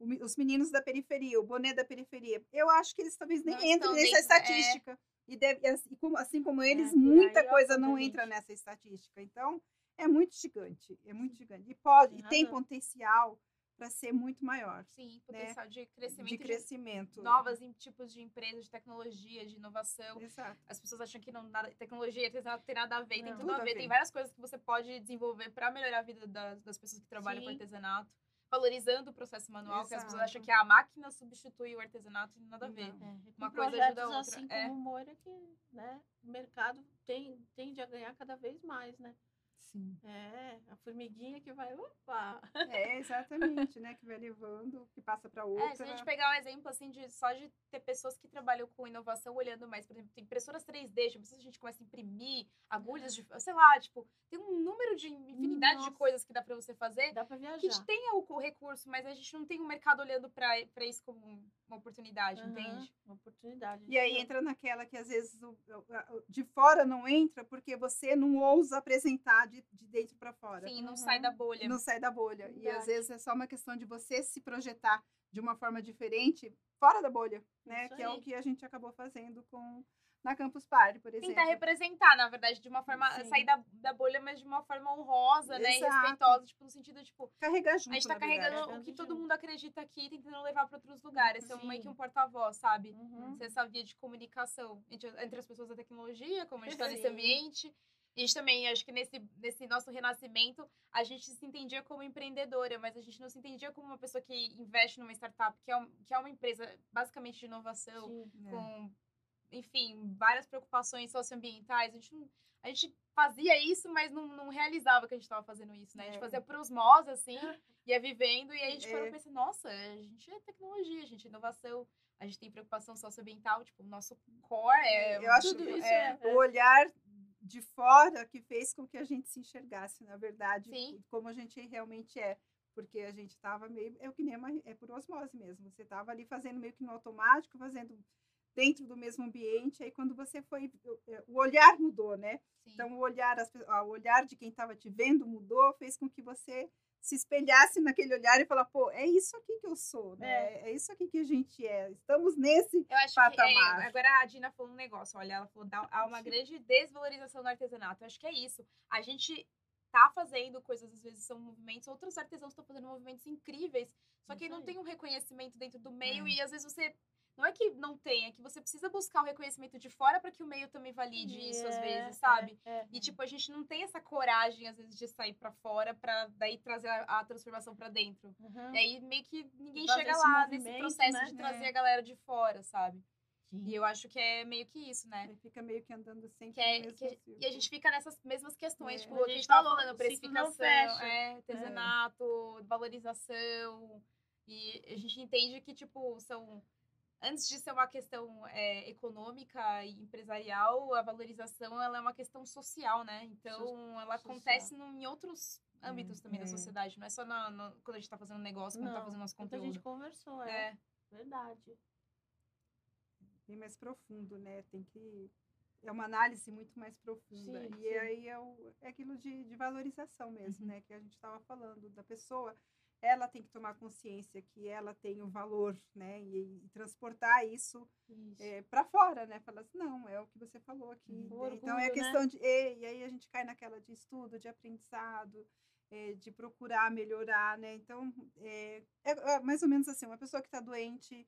o- os meninos da periferia, o boné da periferia, eu acho que eles talvez nem Não entrem estão nessa dentro, é. estatística. E deve, assim, como, assim como eles, muita é coisa não entra nessa estatística. Então, é muito gigante. É muito gigante. E pode, Tem e tem potencial para ser muito maior Sim, potencial de crescimento de de, crescimento. novas em- tipos de empresas, de tecnologia, de inovação. Exato. As pessoas acham que não nada, tecnologia e artesanato tem nada a ver, tem Não. tudo Tudo a a ver. Tem várias coisas que você pode desenvolver para melhorar a vida das, das pessoas que trabalham com Sim. artesanato, valorizando o processo manual, que as pessoas acham Exato. que a máquina substitui o artesanato e nada a ver. Não. É, Uma com coisa ajuda a outra, assim é. como o Moira que né, o mercado tem, tende a ganhar cada vez mais, né? Sim. É, a formiguinha que vai, opa! É, exatamente, né? Que vai levando, que passa para outra. É, se a gente pegar um exemplo assim de só de ter pessoas que trabalham com inovação olhando mais, por exemplo, tem impressoras 3D, tipo, a gente começa a imprimir agulhas de, sei lá, tipo, tem um número de infinidade de Nossa. coisas que dá pra você fazer. Dá pra Que a viajar. gente tenha o, o recurso, mas a gente não tem um mercado olhando pra pra isso como uma oportunidade, Aham, entende? Uma oportunidade. E aí Não. entra naquela que às vezes o- o- o- de fora não entra porque você não ousa apresentar de, de dentro para fora. Sim, não Uhum. sai da bolha. Não sai da bolha. E às Verdade. vezes é só uma questão de você se projetar de uma forma diferente fora da bolha, né? Isso que é o aí. que a gente acabou fazendo com na Campus Party, por exemplo. Tentar representar, na verdade, de uma forma. Sim. sair da, da bolha, mas de uma forma honrosa, né? E Exato. respeitosa, tipo, no sentido, tipo, Carregar junto. a gente tá na verdade. carregando o Carregando que todo mundo acredita aqui, tentando levar pra outros lugares. Ser meio que um porta-voz, sabe? Uhum. Ser essa via de comunicação entre, entre as pessoas da tecnologia, como a gente tá nesse ambiente. A gente também, acho que nesse, nesse nosso renascimento, a gente se entendia como empreendedora, mas a gente não se entendia como uma pessoa que investe numa startup, que é, um- que é uma empresa basicamente de inovação, Sim. É. com, enfim, várias preocupações socioambientais. A gente, não- a gente fazia isso, mas não, não realizava que a gente estava fazendo isso, né? A gente É. fazia por osmose, assim, [LAUGHS] ia vivendo, e aí a gente É. parou e pensou, nossa, a gente é tecnologia, a gente é inovação, a gente tem preocupação socioambiental, tipo, o nosso core é... Eu acho tudo que isso é, é- o olhar de fora que fez com que a gente se enxergasse, na verdade, Sim. como a gente realmente é. Porque a gente estava meio. É o que nem uma, é por osmose mesmo. Você estava ali fazendo meio que no automático, fazendo dentro do mesmo ambiente. Aí quando você foi. O olhar mudou, né? Sim. Então o olhar, o olhar de quem estava te vendo mudou, fez com que você se espelhasse naquele olhar e falar, pô, é isso aqui que eu sou, né? É, isso aqui que a gente é. Estamos nesse. Eu acho patamar. que é, agora a Dina falou um negócio, olha, ela falou dá, há uma [LAUGHS] grande desvalorização do artesanato. Eu acho que é isso. A gente tá fazendo coisas, às vezes são movimentos, outros artesãos estão fazendo movimentos incríveis, só que Isso não tem um reconhecimento dentro do meio É. e às vezes você não é que não tem, é que você precisa buscar o reconhecimento de fora para que o meio também valide isso às É, vezes, é, sabe? é. E tipo, a gente não tem essa coragem às vezes de sair para fora para daí trazer a, a transformação para dentro. Uhum. E aí meio que ninguém Fazer chega lá nesse movimento, processo né? de trazer É. a galera de fora, sabe? Sim. E eu acho que é meio que isso, né? Aí fica meio que andando sempre Que é- que-. E a gente fica nessas mesmas questões, É. tipo, A o que a gente gente falou, falando, o ciclo não precificação, fecha. é, artesanato, valorização. E a gente entende que, tipo, são. Antes de ser uma questão é, econômica e empresarial, a valorização ela é uma questão social, né? Então, ela social. acontece no- em outros É, âmbitos também da é. sociedade. Não é só na- no- quando a gente tá fazendo negócio, quando tá Não, fazendo nosso Muita conteúdo. gente conversou, é. É. Verdade. bem mais profundo, né? Tem que é uma análise muito mais profunda. Sim, e sim. aí é, o, é aquilo de, de valorização mesmo, Uhum. né? Que a gente estava falando da pessoa. Ela tem que tomar consciência que ela tem o valor, né? E, e transportar isso Isso. para fora, né? Falar assim, não, é o que você falou aqui. O né? Então é orgulho, né? questão de. E, e aí a gente cai naquela de estudo, de aprendizado, é, de procurar melhorar, né? Então é, é- é mais ou menos assim, uma pessoa que está doente,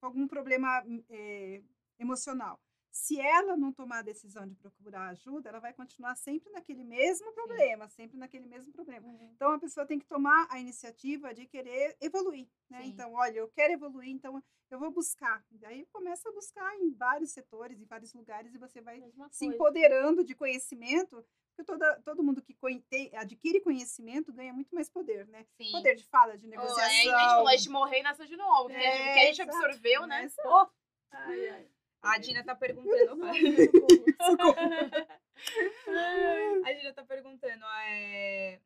com algum problema é, emocional. Se ela não tomar a decisão de procurar ajuda, ela vai continuar sempre naquele mesmo problema, sempre naquele mesmo problema. Uhum. Então, a pessoa tem que tomar a iniciativa de querer evoluir, né? Sim. Então, olha, eu quero evoluir, então eu vou buscar. E daí começa a buscar em vários setores, em vários lugares, e você vai se empoderando de conhecimento, porque toda, todo mundo que adquire conhecimento ganha muito mais poder, né? Sim. Poder de fala, de Oh, negociação. é, em vez de morrer, e nascer de novo. Porque É, o que a gente exato, absorveu, né? né? Oh, Ai, ai. [LAUGHS] a Dina tá perguntando. A Dina tá perguntando. é,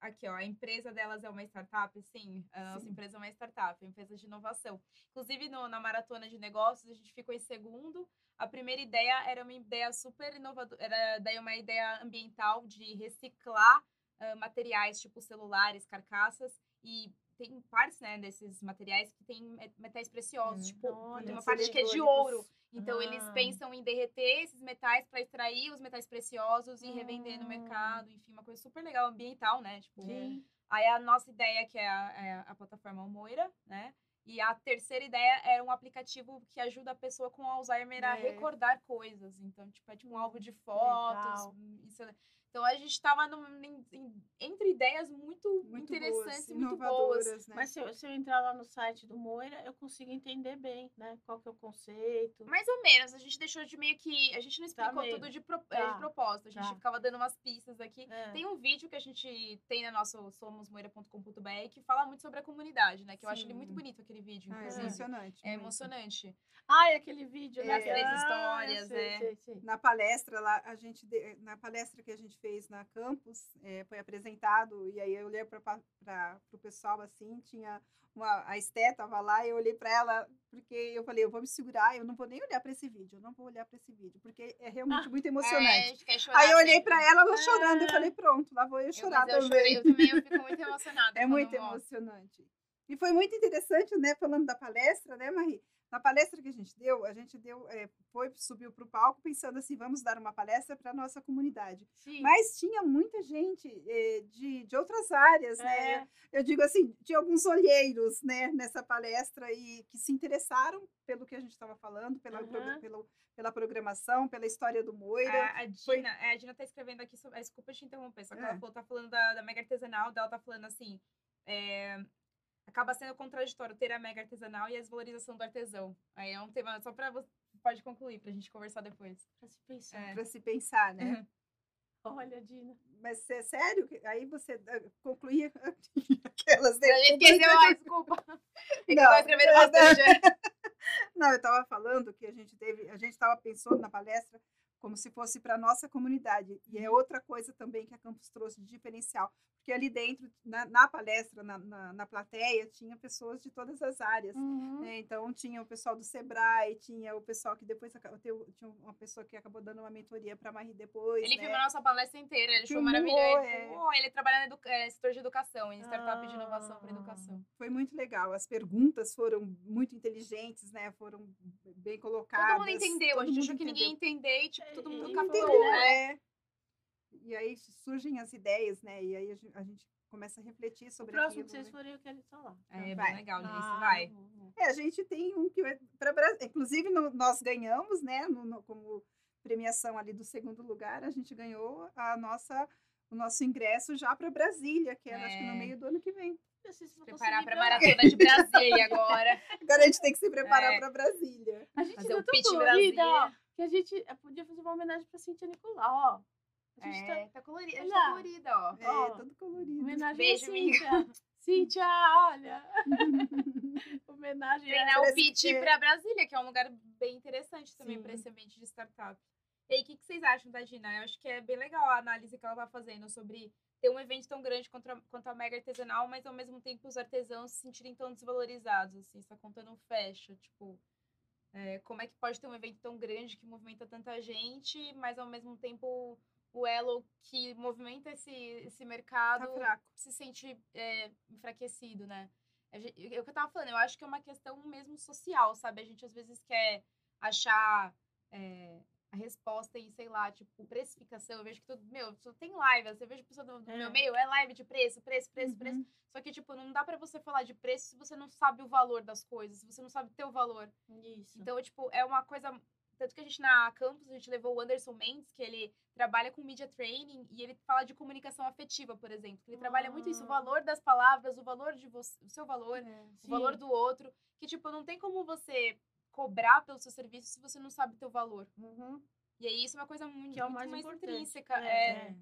Aqui, ó, a empresa delas é uma startup? Sim, a nossa Sim. empresa é uma startup, empresa de inovação. Inclusive, no- na maratona de negócios, a gente ficou em segundo. A primeira ideia era uma ideia super inovadora, era daí uma ideia ambiental de reciclar ah, materiais tipo celulares, carcaças, e tem partes, né, desses materiais que tem me- metais preciosos, Hum, tipo, olha, tem uma parte que é de ouro. Então, eles Ah. pensam em derreter esses metais para extrair os metais preciosos e revender no Hum. mercado. Enfim, uma coisa super legal, ambiental, né? Tipo, Sim. Aí a nossa ideia, que é a, é a plataforma Moira, né? E a terceira ideia era um aplicativo que ajuda a pessoa com Alzheimer a É. recordar coisas. Então, tipo, é tipo um álbum de fotos. Legal. Isso, então a gente tava num- em- em- entre ideias muito, Muito interessantes boas, e muito boas. né? Mas se eu, se eu entrar lá no site do Moira, eu consigo entender bem, né? Qual que é o conceito. Mais ou menos, a gente deixou de meio que. A gente não Tá explicou meio. tudo de, pro- Tá, eh, de propósito. A gente tá. ficava dando umas pistas aqui. É. Tem um vídeo que a gente tem no nosso somosmoira.com.br que fala muito sobre a comunidade, né? Que eu acho ele muito Sim. bonito aquele vídeo, Ah, é emocionante. É muito. emocionante. Ah, é aquele vídeo, né? as três Ah, histórias, sei, é. sei, sei. Na palestra lá, a gente na palestra que a gente fez na campus, eh, foi apresentado e aí eu olhei para o pessoal assim, tinha uma a Esté tava lá e eu olhei para ela porque eu falei, eu vou me segurar, eu não vou nem olhar para esse vídeo, eu não vou olhar para esse vídeo, porque é realmente [LAUGHS] muito É, emocionante. chorar aí eu olhei para ela, ela Ah. chorando, eu falei, pronto, lá vou eu Eu, chorar eu também. chorei, eu também eu fico muito [LAUGHS] emocionada. É muito eu emocionante. E foi muito interessante, né, falando da palestra, né, Marie? Na palestra que a gente deu, a gente deu, eh, foi, subiu para o palco pensando assim, vamos dar uma palestra para a nossa comunidade. Sim. Mas tinha muita gente eh, de, de outras áreas, né? É. Eu digo assim, tinha alguns olheiros, né, nessa palestra e que se interessaram pelo que a gente estava falando, pela, pro- Aham. pela, programação, pela história do Moira. A, a Dina, é, a Dina tá escrevendo aqui sobre. Desculpa te interromper, só que É. ela falou, tá falando da, da mega artesanal, dela tá falando assim. é, acaba sendo contraditório ter a mega artesanal e a desvalorização do artesão. Aí é um tema só pra você. Pode concluir, pra gente conversar depois. Pra se pensar. É. Para se pensar, né? Olha, Dina. Mas é sério? Aí você ah, concluía [LAUGHS] aquelas... [LAUGHS] né? A gente esqueceu, ai, desculpa. É eu Não, é, bastante. Não, eu estava falando que a gente teve, a gente estava pensando na palestra como se fosse para nossa comunidade. E é outra coisa também que a Campus trouxe de diferencial. Porque ali dentro, na, na palestra, na, na, na plateia, tinha pessoas de todas as áreas. Uhum. né? Então, tinha o pessoal do Sebrae, tinha o pessoal que depois... Tinha uma pessoa que acabou dando uma mentoria para a Marie depois. Ele né? filmou a nossa palestra inteira, ele achou maravilhoso. é. Ele, trabalha no é, setor de educação, em startup de inovação para Ah. educação. Foi muito legal. As perguntas foram muito inteligentes, né? Foram bem colocadas. Todo mundo entendeu, todo a gente achou que ninguém ia entendeu. entender e, tipo, todo e- mundo e captou. foi, né? né? E aí surgem as ideias, né? E aí a gente, a gente começa a refletir O sobre próximo aquilo. que vocês né? forem, eu quero lá. É, Vai. bem legal, Nice, Ah, vai. É, a gente tem um que para inclusive no- nós ganhamos, né? no- no- como premiação ali do segundo lugar, a gente ganhou a nossa o nosso ingresso já para Brasília, que é, acho que no É. meio do ano que vem. Não se Preparar pra ir lá. maratona de Brasília agora. [LAUGHS] Agora a gente tem que se preparar É. para Brasília. A gente Fazer tá o que a gente eh, podia fazer uma homenagem pra Cintia Nicolau, ó. A gente tá É, tá colorida, a gente tá colorida, ó. É, Ó, todo colorido. Homenagem Beijo, a Cíntia. Cíntia, olha. [LAUGHS] Homenagem Treinar a... o pitch que- pra Brasília, que é um lugar bem interessante também Sim. para esse ambiente de startup. E aí, o que, que vocês acham da Gina? Eu acho que é bem legal a análise que ela tá fazendo sobre ter um evento tão grande quanto a, quanto a Mega Artesanal, mas ao mesmo tempo os artesãos se sentirem tão desvalorizados, assim, essa conta não fecha, tipo... é, como é que pode ter um evento tão grande que movimenta tanta gente, mas ao mesmo tempo o elo que movimenta esse, esse mercado Tá se sente é, enfraquecido, né? É o que eu tava falando, eu acho que é uma questão mesmo social, sabe? A gente às vezes quer achar é, a resposta em, sei lá, tipo, precificação. Eu vejo que todo. Meu, só tem live. Você vejo pessoa do, do É. meu meio, é live de preço, preço, preço, preço. Uhum. Só que, tipo, não dá pra você falar de preço se você não sabe o valor das coisas, se você não sabe o teu valor. Isso. Então, tipo, é uma coisa Tanto que a gente na campus, a gente levou o Anderson Mendes, que ele trabalha com media training e ele fala de comunicação afetiva, por exemplo. Ele trabalha muito isso, o Ah. valor das palavras, o valor de você, o seu valor, É, o valor do outro. Que, tipo, não tem como você cobrar pelo seu serviço se você não sabe o teu valor. Uhum. E aí isso é uma coisa muito, Que é o muito mais mais, importante. intrínseca. É, É, é.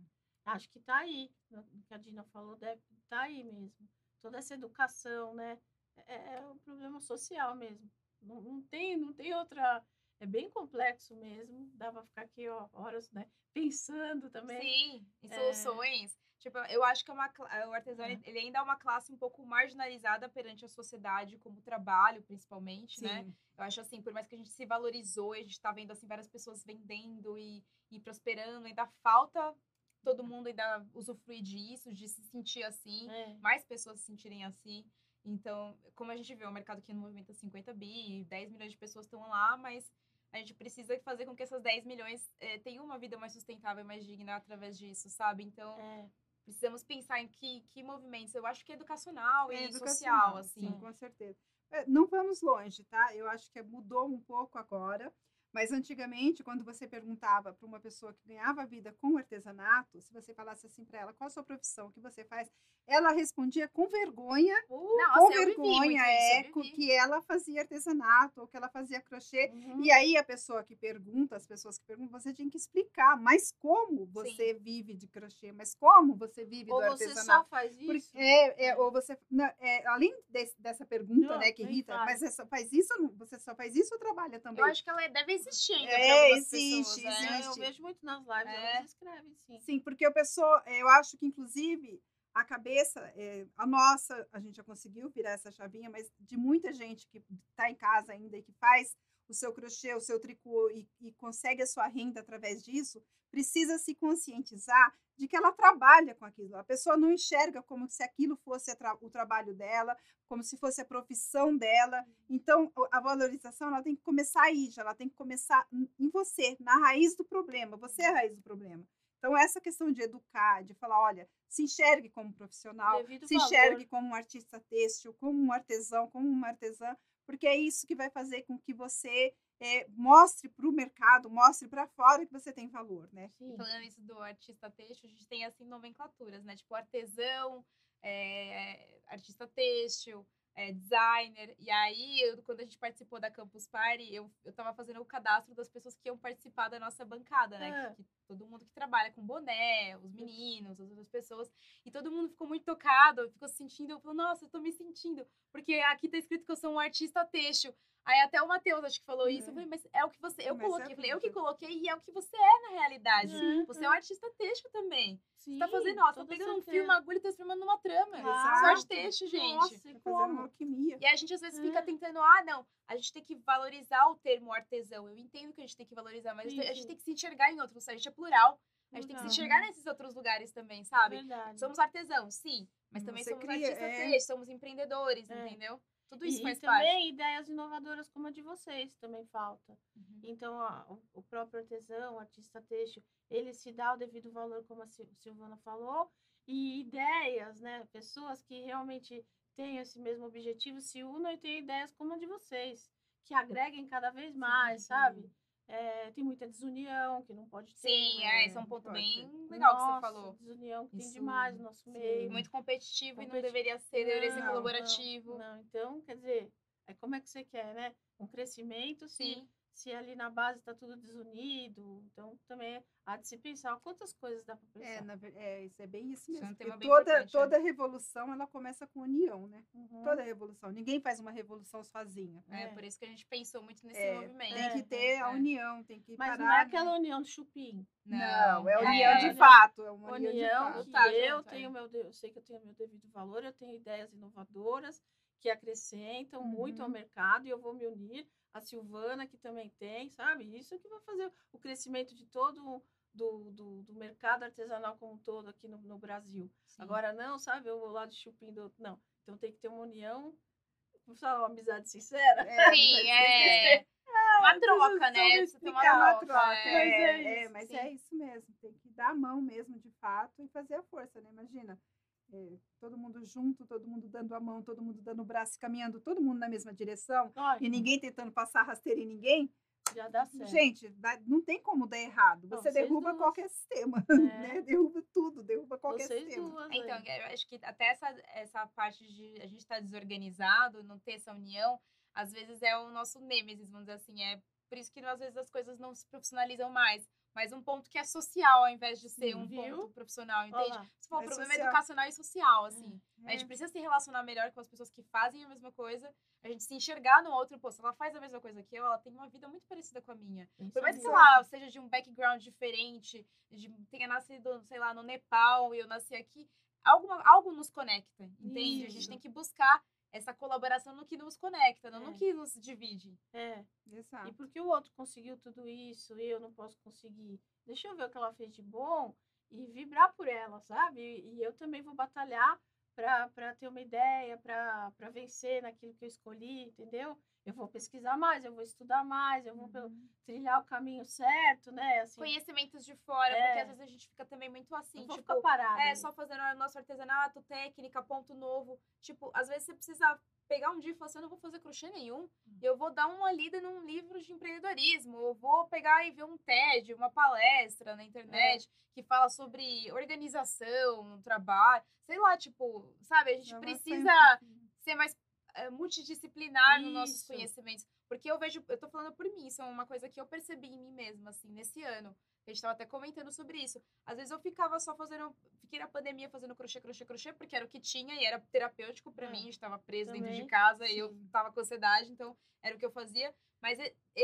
Acho que tá aí. no- no que a Dina falou, deve tá aí mesmo. Toda essa educação, né? É, é um problema social mesmo. Não, não tem, não tem outra. É bem complexo mesmo. Dá pra ficar aqui ó, horas, né? Pensando também. Sim, em É. soluções. Tipo, eu acho que é uma, o artesão, É. ele- ainda é uma classe um pouco marginalizada perante a sociedade, como trabalho, principalmente, né? Sim. Eu acho assim, por mais que a gente se valorizou, e a gente tá vendo assim várias pessoas vendendo e, e prosperando, ainda falta todo mundo ainda usufruir disso, de se sentir assim, É. mais pessoas se sentirem assim. Então, como a gente vê, o mercado aqui no movimento é 50 bi, 10 milhões de pessoas estão lá, mas a gente precisa fazer com que essas 10 milhões eh, tenham uma vida mais sustentável, mais digna através disso, sabe? Então, É. precisamos pensar em que, que movimentos. Eu acho que é educacional É e educacional, social, assim. Sim, com certeza. É, Não vamos longe, tá? Eu acho que mudou um pouco agora. Mas antigamente, quando você perguntava para uma pessoa que ganhava vida com artesanato, se você falasse assim para ela, qual a sua profissão, o que você faz, ela respondia com vergonha, Nossa, com eu vivi muito vergonha isso, é vivi. que ela fazia artesanato ou que ela fazia crochê. Uhum. E aí a pessoa que pergunta, as pessoas que perguntam, você tinha que explicar, mas como você vive de crochê, mas como você vive Ou do você artesanato? só faz Porque- isso? é, é, É. ou você, na- é, além desse- dessa pergunta, Não, né, que irrita, faz. mas você só faz isso, ou não- você só faz isso ou trabalha também? Eu acho que ela deve existir ainda É, existe, pessoas, né? É, eu existe. vejo muito nas lives, É. elas escrevem, sim. Sim, porque a pessoa, eh, eu acho que inclusive a cabeça, eh, a nossa, a gente já conseguiu virar essa chavinha, mas de muita gente que está em casa ainda e que faz o seu crochê, o seu tricô e, e consegue a sua renda através disso, precisa se conscientizar de que ela trabalha com aquilo. A pessoa não enxerga como se aquilo fosse tra- o trabalho dela, como se fosse a profissão dela. Então, a valorização ela tem que começar aí, já, ela tem que começar em em você, na raiz do problema. Você é a raiz do problema. Então, essa questão de educar, de falar, olha, se enxergue como profissional, Devido se valor. enxergue como um artista têxtil, como um artesão, como uma artesã, porque é isso que vai fazer com que você eh, mostre para o mercado, mostre para fora que você tem valor, né? Sim. Falando isso do artista têxtil, a gente tem assim nomenclaturas, né? Tipo artesão, é, artista têxtil, é, designer. E aí, eu- quando a gente participou da Campus Party, eu, eu tava fazendo o cadastro das pessoas que iam participar da nossa bancada, né? Ah. Que, que todo mundo que trabalha com boné, os meninos, as outras pessoas. E todo mundo ficou muito tocado, ficou se sentindo. Eu falei, nossa, eu tô me sentindo. Porque aqui tá escrito que eu sou um artista têxtil. Aí até o Matheus acho que falou isso. Eu É. falei, mas é o que você. Eu Mas é coloquei. Eu falei, eu que coloquei e é o que você é na realidade. Uhum. Você é um artista têxtil também. Você Sim, tá fazendo, ó, você tá pegando um fio, uma agulha e transformando numa trama. Exato. Só arte têxtil, gente. Nossa, Tá fazendo como? uma alquimia. E a gente às vezes fica É. tentando, ah, não, a gente tem que valorizar o termo artesão. Eu entendo que a gente tem que valorizar, mas a gente- a gente tem que se enxergar em outros. A gente é plural. A gente tem que se Plural. enxergar nesses outros lugares também, sabe? Verdade. Somos artesãos, sim. Mas também Você somos cria, artistas é. somos empreendedores, É. entendeu? Tudo isso e, faz e parte. também ideias inovadoras como a de vocês também falta. Uhum. Então, a- o, próprio artesão, o artista têxtil, ele se dá o devido valor, como a Sil- Silvana falou, e ideias, né? Pessoas que realmente têm esse mesmo objetivo se unam e têm ideias como a de vocês, que agreguem cada vez mais, sabe? É, tem muita desunião que não pode ter. Sim, né? é, esse é um ponto bem legal que Nossa, você falou. Desunião que tem Isso, demais no nosso sim, meio. Muito competitivo e não deveria ser, deveria ser colaborativo. Não, não. então, quer dizer, é como é que você quer, né? Um crescimento, se, Sim. Se ali na base está tudo desunido. Então, também há de se pensar quantas coisas dá para pensar. É, na é, isso é bem isso Isso é um mesmo. toda, né? toda revolução, ela começa com união, né? Uhum. Toda revolução. Ninguém faz uma revolução sozinha. É, É. por isso que a gente pensou muito nesse É, movimento. Tem que É, ter a é. união, tem que Mas parar. não é né? aquela união do chupim. Não, é é, união é, de é. fato. É uma união, de União fato. que Tá eu é. tenho meu, de- eu sei que eu tenho meu devido valor, eu tenho ideias inovadoras que acrescentam muito ao Uhum. mercado e eu vou me unir. A Silvana, que também tem, sabe? Isso que vai fazer o crescimento de todo do, do, do mercado artesanal como um todo aqui no, no Brasil. Sim. Agora não, sabe? Eu vou lá de chupim do outro. Não. Então tem que ter uma união. Vamos falar uma amizade sincera? É, [LAUGHS] Sim, mas- é. Uma troca, né? ter uma É uma troca. troca, Mas é, é é, isso, mas é isso mesmo. Tem que dar a mão mesmo, de fato, e fazer a força, né? Imagina, é, todo mundo junto, todo mundo dando a mão, todo mundo dando o braço, e caminhando, todo mundo na mesma direção, Olha, e ninguém tentando passar rasteira em ninguém. Já dá certo. Gente, não tem como dar errado. Você vocês derruba duas. qualquer sistema, É. [LAUGHS] né? Derruba tudo, derruba qualquer Vocês sistema. duas. Então, eu acho que até essa, essa parte de a gente estar desorganizado, não ter essa união, às vezes é o nosso nêmesis, vamos dizer assim. É por isso que às vezes as coisas não se profissionalizam mais. Mas um ponto que é social, ao invés de ser Sim, um viu? ponto profissional, entende? lá. Você falou, É o problema social. é educacional e social, assim. A É. gente precisa se relacionar melhor com as pessoas que fazem a mesma coisa, a gente se enxergar no outro, pô, se ela faz a mesma coisa que eu, ela tem uma vida muito parecida com a minha. Isso Por mais que, aí. sei lá, seja de um background diferente, de, tenha nascido, sei lá, no Nepal e eu nasci aqui, alguma, algo nos conecta, entende? A gente Isso. tem que buscar essa colaboração no que nos conecta, não no É. que nos divide. É. Exato. E porque o outro conseguiu tudo isso e eu não posso conseguir? Deixa eu ver o que ela fez de bom e vibrar por ela, sabe? E, e eu também vou batalhar para ter uma ideia, para vencer naquilo que eu escolhi, entendeu? Eu vou pesquisar mais, eu vou estudar mais, eu vou pelo- Uhum. trilhar o caminho certo, né? Assim, Conhecimentos de fora, É. porque às vezes a gente fica também muito assim, tipo, ficar parada. É, ali. só fazendo o nosso artesanato, técnica, ponto novo. Tipo, às vezes você precisa pegar um dia e falar assim, eu não vou fazer crochê nenhum. Hum. Eu vou dar uma lida num livro de empreendedorismo. Eu vou pegar e ver um TED, uma palestra na internet É. que fala sobre organização trabalho. Sei lá, tipo, sabe? A gente vai precisa pouquinho. ser mais eh, multidisciplinar nos nossos Isso. conhecimentos. Porque eu vejo, eu tô falando por mim, isso é uma coisa que eu percebi em mim mesma, assim, nesse ano. A gente tava até comentando sobre isso. Às vezes eu ficava só fazendo, fiquei na pandemia fazendo crochê, crochê, crochê, porque era o que tinha e era terapêutico pra É, mim. A gente tava preso dentro de também, casa e eu sim. tava com ansiedade, então era o que eu fazia. Mas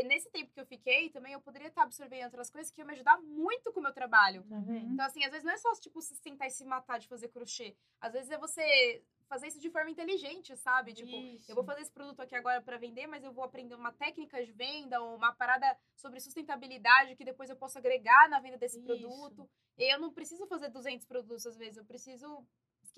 nesse tempo que eu fiquei, também eu poderia estar absorvendo outras coisas que iam me ajudar muito com o meu trabalho. Vendo? Então, assim, às vezes não é só, tipo, se sentar e se matar de fazer crochê. Às vezes é você fazer isso de forma inteligente, sabe? Tipo, Isso. eu vou fazer esse produto aqui agora para vender, mas eu vou aprender uma técnica de venda ou uma parada sobre sustentabilidade que depois eu posso agregar na venda desse Isso. produto. E eu não preciso fazer 200 produtos às vezes, eu preciso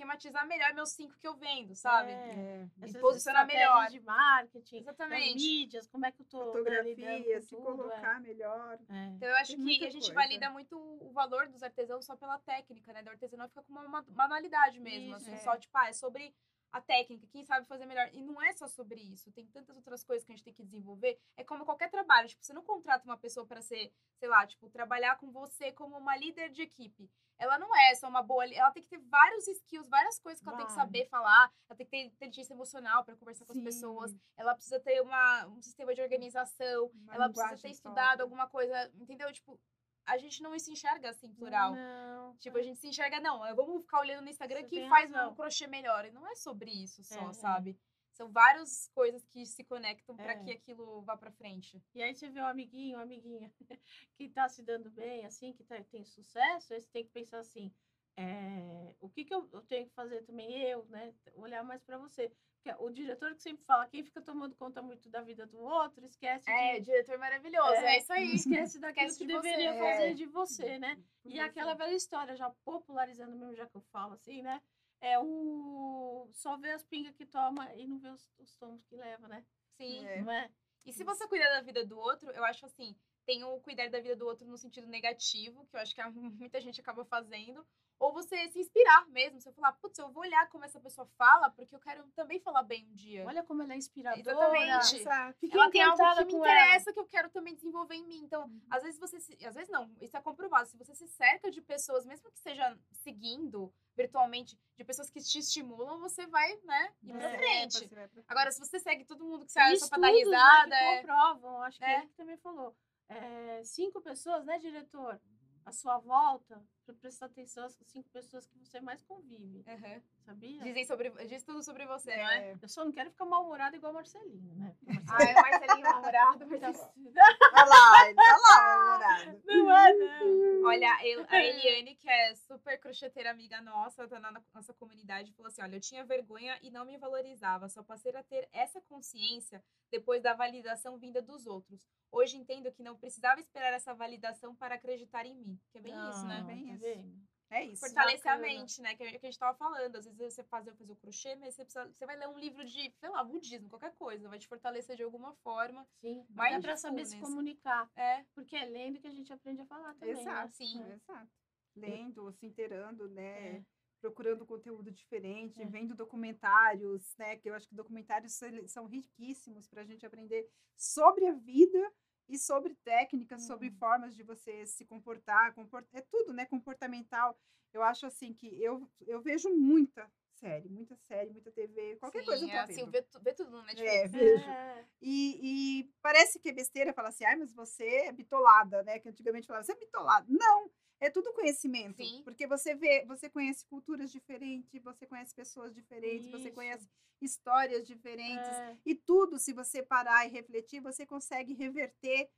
esquematizar melhor meus cinco que eu vendo, sabe? É. É. E posicionar melhor. de marketing, das Exatamente. mídias, como é que eu tô né, Fotografia, se tudo, colocar melhor. é. É. Então eu acho Tem que a gente coisa. valida muito o valor dos artesãos só pela técnica, né? Do artesanato fica com uma ma- manualidade mesmo, Isso, assim, é. só tipo, ah, é sobre a técnica, quem sabe fazer melhor. E não é só sobre isso, tem tantas outras coisas que a gente tem que desenvolver. É como qualquer trabalho, tipo, você não contrata uma pessoa para ser, sei lá, tipo, trabalhar com você como uma líder de equipe. Ela não é só uma boa, ela tem que ter vários skills, várias coisas que ela tem que saber falar, ela tem que ter inteligência emocional para conversar com as Sim. pessoas, ela precisa ter uma, um sistema de organização, Uma ela precisa ter estudado alguma coisa, entendeu? Tipo, a gente não se enxerga assim, plural. Não, Tipo, a gente se enxerga, não, eu vamos ficar olhando no Instagram Você que tem faz razão. um crochê melhor. E não é sobre isso só, É, é. sabe? São várias coisas que se conectam É. que aquilo vá pra frente. E aí você vê um amiguinho, uma amiguinha [LAUGHS] que tá se dando bem, assim, que tá, tem sucesso, aí você tem que pensar assim, é, o que que eu, eu tenho que fazer também eu, né? Olhar mais para você. O diretor que sempre fala, quem fica tomando conta muito da vida do outro, esquece É, de... diretor maravilhoso, é, É, isso aí. Esquece daquilo Esquece que de você, deveria é. fazer de você, né? Por E você. aquela velha história, já popularizando mesmo, já que eu falo assim, né? É o só ver as pingas que toma e não ver os, os tomos que leva, né? Sim. É. Não é? E se você cuidar da vida do outro, eu acho assim, tem o cuidar da vida do outro no sentido negativo, que eu acho que [LAUGHS] muita gente acaba fazendo, ou você se inspirar mesmo, você falar, putz, eu vou olhar como essa pessoa fala, porque eu quero também falar bem um dia. Olha como ela é inspiradora. Exatamente. Fiquei ela tem algo que me com ela. interessa que eu quero também desenvolver em mim. Então, às vezes você se, às vezes não, isso é comprovado. Se você se cerca de pessoas, mesmo que seja seguindo virtualmente, de pessoas que te estimulam, você vai, né, ir pra É, frente. Você vai pra Agora, se você segue todo mundo que Tem sai só pra dar estudos, né, risada, que é... comprovam, acho que É. ele que também falou. É, cinco pessoas, né, diretor? À sua volta, para prestar atenção às cinco pessoas que você mais convive, Aham. sabia? Dizem sobre, diz tudo sobre você, não é? É. Eu só não quero ficar mal-humorada igual a Marcelinho, né? Porque Ah, é Marcelinho Marcelinho Marcelinho. [LAUGHS] tá- Olha lá, ele tá lá, namorado. [LAUGHS] Não é, não. Olha, eu- a Eliane, que é super crocheteira amiga nossa, tá na nossa comunidade, falou assim: olha, eu tinha vergonha e não me valorizava, só passei a ter essa consciência depois da validação vinda dos outros. Hoje entendo que não precisava esperar essa validação para acreditar em mim. Que é bem isso, né? Não, Bem tá isso. É isso. Fortalecer a mente, né? Que é o que a gente tava falando. Às vezes você faz, fazer o crochê, mas você, precisa, você vai ler um livro de, sei lá, budismo, qualquer coisa. Vai te fortalecer de alguma forma. Sim, Mais é para saber se comunicar. É, Porque é lendo que a gente aprende a falar também, Exato. né? sim. Exato. Lendo, se inteirando, né? É. Procurando conteúdo diferente, É. vendo documentários, né? Que eu acho que documentários são- são riquíssimos para a gente aprender sobre a vida e sobre técnicas, sobre Uhum. formas de você se comportar, comport... é tudo, né, comportamental. Eu acho assim que eu, eu vejo muita série, muita série, muita TV, qualquer coisa eu Sim, tô é assim, vendo. vê, tu- vê tudo no Netflix. É, vejo. É. E, e parece que é besteira falar assim, ai, mas você é bitolada, né? Que antigamente falava, você é bitolada. Não, é tudo conhecimento. Sim. Porque você vê, você conhece culturas diferentes, você conhece pessoas diferentes, você Isso. conhece histórias diferentes. É. E tudo, se você parar e refletir, você consegue reverter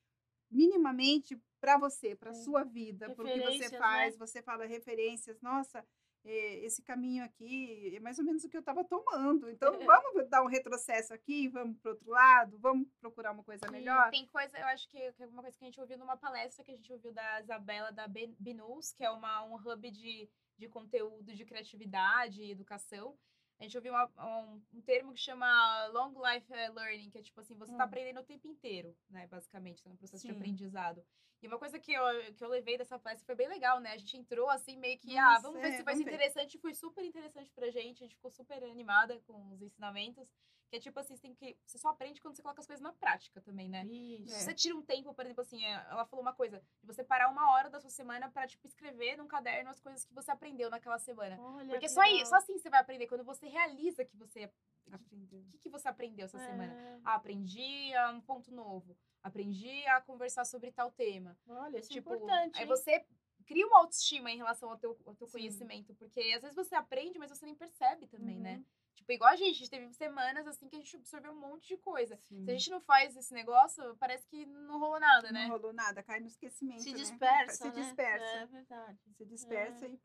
minimamente para você, para Sim. sua vida, porque você Referências, né? faz, você fala referências, nossa, esse caminho aqui é mais ou menos o que eu estava tomando. Então [LAUGHS] vamos dar um retrocesso aqui, vamos para outro lado, vamos procurar uma coisa melhor. Tem coisa, eu acho que, é uma coisa que a gente ouviu numa palestra que a gente ouviu da Isabela da Binus, que é uma, um hub de, de conteúdo de criatividade e educação. A gente ouviu uma- um, um termo que chama Long Life eh, Learning, que é tipo assim, você está Hum. aprendendo o tempo inteiro, né? Basicamente, tá no processo Sim. de aprendizado. E uma coisa que eu, que eu levei dessa palestra foi bem legal, né? A gente entrou assim, meio que, ah, vamos ver é, se vai ser ver. interessante. Foi super interessante pra gente, a gente ficou super animada com os ensinamentos. Que é tipo assim, você, tem que, você só aprende quando você coloca as coisas na prática também, né? Isso. É. Se você tira um tempo, por exemplo, assim, é, ela falou uma coisa, de você parar uma hora da sua semana pra, tipo, escrever num caderno as coisas que você aprendeu naquela semana. Olha, Porque que só aí, só assim você vai aprender, quando você realiza que você. Aprendeu. O que, que você aprendeu essa semana? É. Ah, aprendi a um ponto novo. Aprendi a conversar sobre tal tema. Olha, isso tipo, é importante. aí você cria uma autoestima em relação ao teu, ao teu Sim. conhecimento. Porque às vezes você aprende, mas você nem percebe também, né? Uhum. Tipo, igual a gente, a gente teve semanas assim que a gente absorveu um monte de coisa. Sim. Se a gente não faz esse negócio, parece que não rolou nada, né? Não rolou nada, cai no esquecimento. Se né? dispersa, Se né? dispersa. É verdade. Se dispersa É. e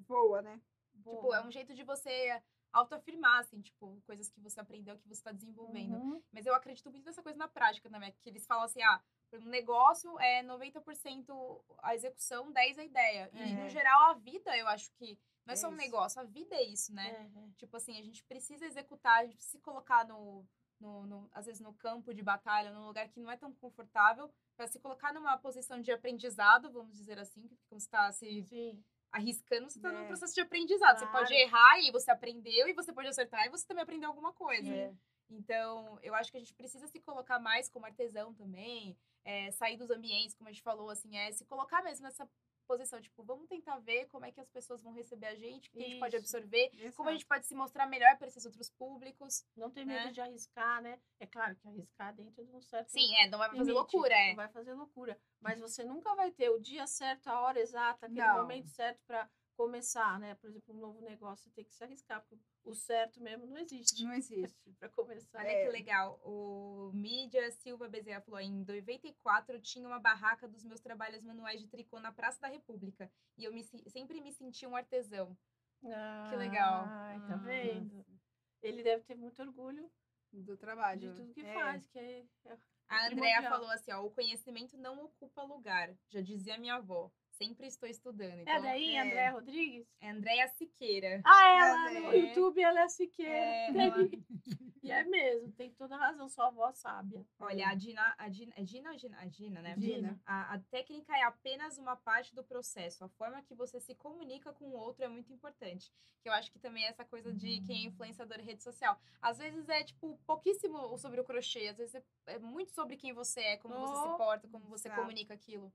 voa, né? Tipo, Boa. é um jeito de você autoafirmar, assim, tipo, coisas que você aprendeu, que você tá desenvolvendo. Uhum. Mas eu acredito muito nessa coisa na prática também, que eles falam assim, ah, um negócio é 90% a execução, 10% a ideia. E, É. no geral, a vida, eu acho que não é, É só um isso. negócio, a vida é isso, né? É, é. Tipo assim, a gente precisa executar, a gente precisa se colocar no, no, no- às vezes no campo de batalha, num lugar que não é tão confortável, para se colocar numa posição de aprendizado, vamos dizer assim, que você está se Sim. Arriscando, você está num É. processo de aprendizado. Você Claro. pode errar e você aprendeu, e você pode acertar e você também aprendeu alguma coisa. É. Então, eu acho que a gente precisa se colocar mais como artesão também, é, sair dos ambientes, como a gente falou, assim, é se colocar mesmo nessa posição, tipo, vamos tentar ver como é que as pessoas vão receber a gente, o que a gente pode absorver, como a gente pode se mostrar melhor para esses outros públicos. Não ter medo Né? de arriscar, né? É claro que arriscar dentro de um certo Sim, é, não vai fazer limite, loucura, é. Não vai fazer loucura. Mas você nunca vai ter o dia certo, a hora exata, aquele Não. momento certo para começar, né? Por exemplo, um novo negócio, você tem que se arriscar, porque o certo mesmo não existe Não existe. [LAUGHS] para começar. Olha É. que legal. O Mídia Silva Bezerra falou: em 94 tinha uma barraca dos meus trabalhos manuais de tricô na Praça da República. E eu me se- sempre me senti um artesão. Que legal. Ai, tá Ah. vendo? Ele deve ter muito orgulho Do trabalho. de tudo que É. faz, que é, é A Andrea falou assim: ó, o conhecimento não ocupa lugar. Já dizia minha avó. Sempre estou estudando. É Então, daí, é. André Rodrigues? é Andrea Siqueira. Ah, ela no É. YouTube, ela é Siqueira. É, ela- [LAUGHS] E é mesmo, tem toda a razão, sua avó sábia. Olha, a Dina, a Dina, é Dina ou Gina? A Dina, né? Dina. A, a técnica é apenas uma parte do processo. A forma que você se comunica com o outro é muito importante. Que eu acho que também é essa coisa de quem é influenciador em rede social. Às vezes é, tipo, pouquíssimo sobre o crochê. Às vezes é, é muito sobre quem você é, como você se Oh, porta, como você exato. comunica aquilo.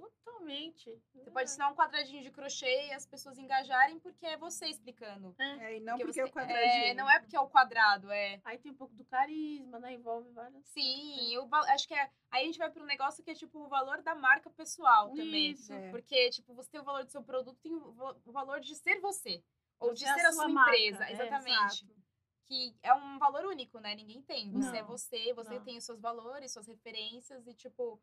Totalmente. Você pode ensinar um quadradinho de crochê e as pessoas engajarem porque é você explicando. É, e não Porque porque, é o você- quadradinho. é, não é porque é o quadrado, é. Aí tem um pouco do carisma, né? Envolve várias. Sim, eu acho que é. Aí a gente vai para um negócio que é tipo o valor da marca pessoal também. Isso. É. Porque, tipo, você tem o valor do seu produto, tem o va- o valor de ser você. Ou de Você é a ser a sua marca, empresa. é, exatamente. Exato. Que é um valor único, né? Ninguém tem. Você é Não, você, você não. tem os seus valores, suas referências e, tipo,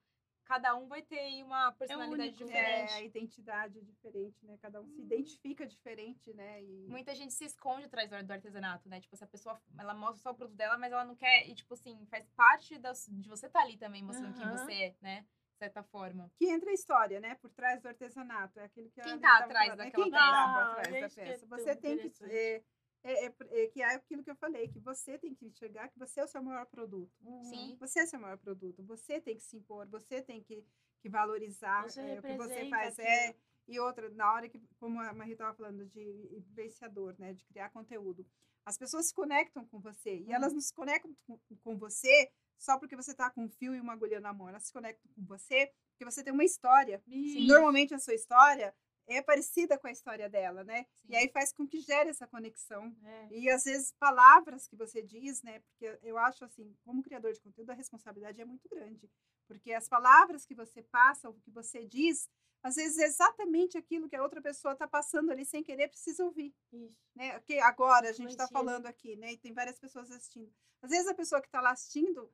cada um vai ter aí uma personalidade único, né? diferente. É, a identidade é diferente, né? Cada um se Hum. identifica diferente, né? E... Muita gente se esconde atrás do artesanato, né? Tipo, se a pessoa, ela mostra só o produto dela, mas ela não quer, e tipo assim, faz parte das, de você estar ali também, mostrando quem Aham. você é, né? De certa forma. Que entra a história, né? Por trás do artesanato. É aquilo que a Quem Aline tá atrás falando, né? daquela Quem peça? tá Ah, atrás da é peça. Você tem que... É, é, é, que é aquilo que eu falei, que você tem que enxergar que você é o seu maior produto. Uhum. Sim. Você é seu maior produto. Você tem que se impor, você tem que, que valorizar Você é, o que você faz. aquilo. É, e outra, na hora que, como a Maria estava falando, de influenciador, né? De criar conteúdo. As pessoas se conectam com você. E elas não se conectam com, com você só porque você tá com um fio e uma agulha na mão. Elas se conectam com você porque você tem uma história. E normalmente a sua história é parecida com a história dela, né? Sim. E aí faz com que gere essa conexão. É. E às vezes palavras que você diz, né? Porque eu acho assim, como criador de conteúdo, a responsabilidade é muito grande. Porque as palavras que você passa, o que você diz, às vezes é exatamente aquilo que a outra pessoa está passando ali sem querer, precisa ouvir. Isso. Né? Que agora a gente está falando aqui, né? E tem várias pessoas assistindo. Às vezes a pessoa que está lá assistindo,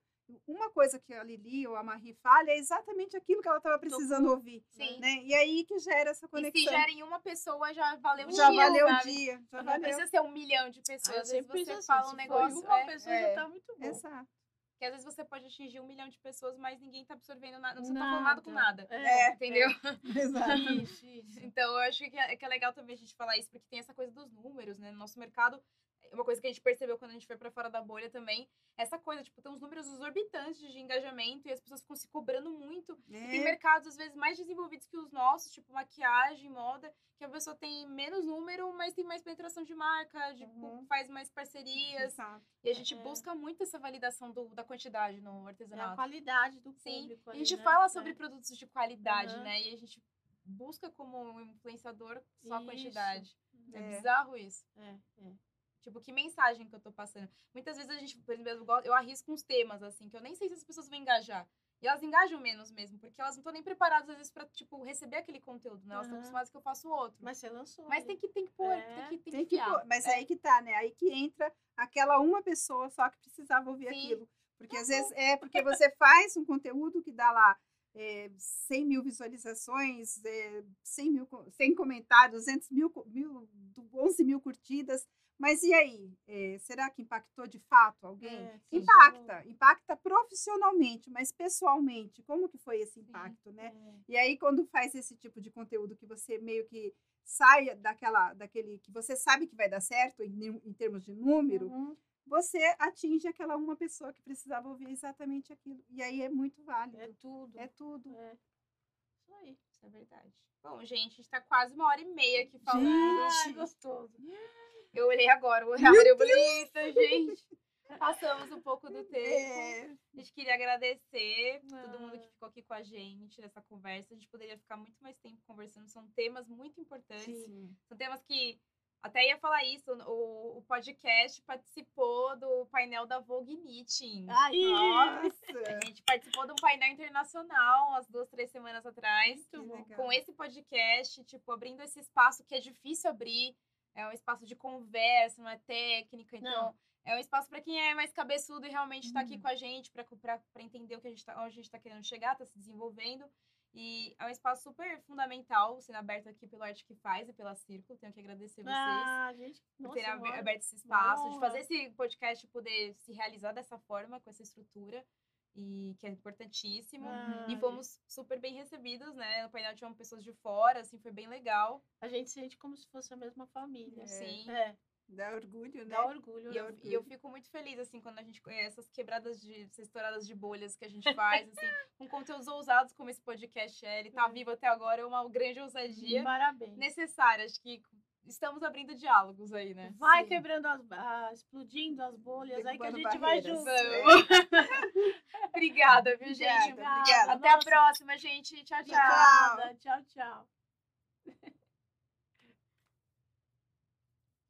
uma coisa que a Lili ou a Marie fala é exatamente aquilo que ela estava precisando ouvir. Sim. Né? E aí que gera essa E se conexão. gera em uma pessoa, já valeu o Já dia, valeu o sabe? dia. Já Não valeu. precisa ser um milhão de pessoas. Ah, eu Às vezes sempre você penso fala assim, um negócio. uma é, pessoa é. já tá muito bom. Exato. que às vezes você pode atingir um milhão de pessoas, mas ninguém tá absorvendo nada. Você Nada. tá falando nada com nada. É. Entendeu? [LAUGHS] Exato. Isso, isso. Então, eu acho que é, que é legal também a gente falar isso, porque tem essa coisa dos números, né? No nosso mercado, é uma coisa que a gente percebeu quando a gente foi pra fora da bolha também, essa coisa, tipo, tem uns números exorbitantes de engajamento e as pessoas ficam se cobrando muito. E tem É. mercados, às vezes, mais desenvolvidos que os nossos, tipo maquiagem, moda, que a pessoa tem menos número, mas tem mais penetração de marca, tipo, Uhum. faz mais parcerias. Exato. E a gente É. busca muito essa validação do- da quantidade no É a artesanato. qualidade do Sim, público. a ali, gente né? fala É. sobre produtos de qualidade, Aham. né? E a gente busca como influenciador só a quantidade. É, É. bizarro isso. É, é. Tipo, que mensagem que eu tô passando? Muitas vezes a gente, por exemplo, eu arrisco uns temas, assim, que eu nem sei se as pessoas vão engajar. E elas engajam menos mesmo, porque elas não estão nem preparadas, às vezes, pra, tipo, receber aquele conteúdo, né? Elas estão Aham. acostumadas que eu faço outro. Mas, Mas você lançou. tem né? que, tem que pôr, É, tem que, tem Tem que que pôr, mas É. aí que tá, né? Aí que entra aquela uma pessoa só que precisava ouvir Sim. aquilo. Porque às vezes é porque você [LAUGHS] faz um conteúdo que dá lá é, 100 mil visualizações, é, 100 mil co- 100 comentários, 200 mil, mil, du- 11 mil curtidas. Mas e aí? É, será que impactou de fato alguém? É, sim. Impacta, impacta profissionalmente, mas pessoalmente, como que foi esse impacto, né? É. E aí, quando faz esse tipo de conteúdo que você meio que sai daquela, daquele que você sabe que vai dar certo em, em termos de número, Uhum. você atinge aquela uma pessoa que precisava ouvir exatamente aquilo. E aí é muito válido. É tudo. É tudo. É. Isso aí. Isso é verdade. Bom, gente, a gente tá quase uma hora e meia aqui falando. Ai, Gente. gostoso. Eu olhei agora o horário, eu falei, eita, gente. Passamos um pouco do tempo. É, A gente queria agradecer todo mundo que Ah. ficou aqui com a gente nessa conversa. A gente poderia ficar muito mais tempo conversando. São temas muito importantes. sim. São temas que. Até ia falar isso, o, o podcast participou do painel da Vogue Meeting. Aí. Nossa! A gente participou de um painel internacional umas duas, três semanas atrás. Com esse podcast, tipo, abrindo esse espaço que é difícil abrir. É um espaço de conversa, não é técnica. Então, Não. é um espaço para quem é mais cabeçudo e realmente está aqui Uhum. com a gente para entender o que a gente tá, onde a gente está querendo chegar, está se desenvolvendo. E é um espaço super fundamental, sendo aberto aqui pelo Arte que Faz e pela Círculo. Tenho que agradecer vocês Ah, gente. por terem aberto esse espaço, de honra. fazer esse podcast poder se realizar dessa forma, com essa estrutura, e que é importantíssimo. Ah, E fomos super bem recebidos, né? No painel tinham pessoas de fora, assim, foi bem legal. A gente sente como se fosse a mesma família. Sim. É, Dá orgulho, né? dá orgulho. E eu, e eu fico muito feliz, assim, quando a gente essas quebradas de. essas estouradas de bolhas que a gente faz, assim, [LAUGHS] com conteúdos ousados como esse podcast é. Ele tá vivo até agora, é uma grande ousadia Parabéns. necessária. Acho que estamos abrindo diálogos aí, né? Vai Sim. quebrando as, ah, explodindo as bolhas, aí que a gente vai barreiras. junto. Vamos. [LAUGHS] Obrigada, viu, gente? Obrigada, obrigada. Até a Nossa. próxima, gente. Tchau, tchau. Obrigada. Tchau, tchau. [LAUGHS]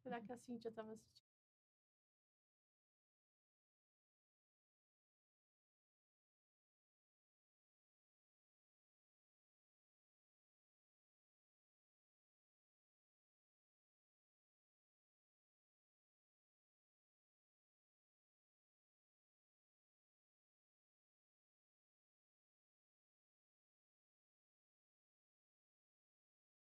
Será que a Cintia estava assistindo?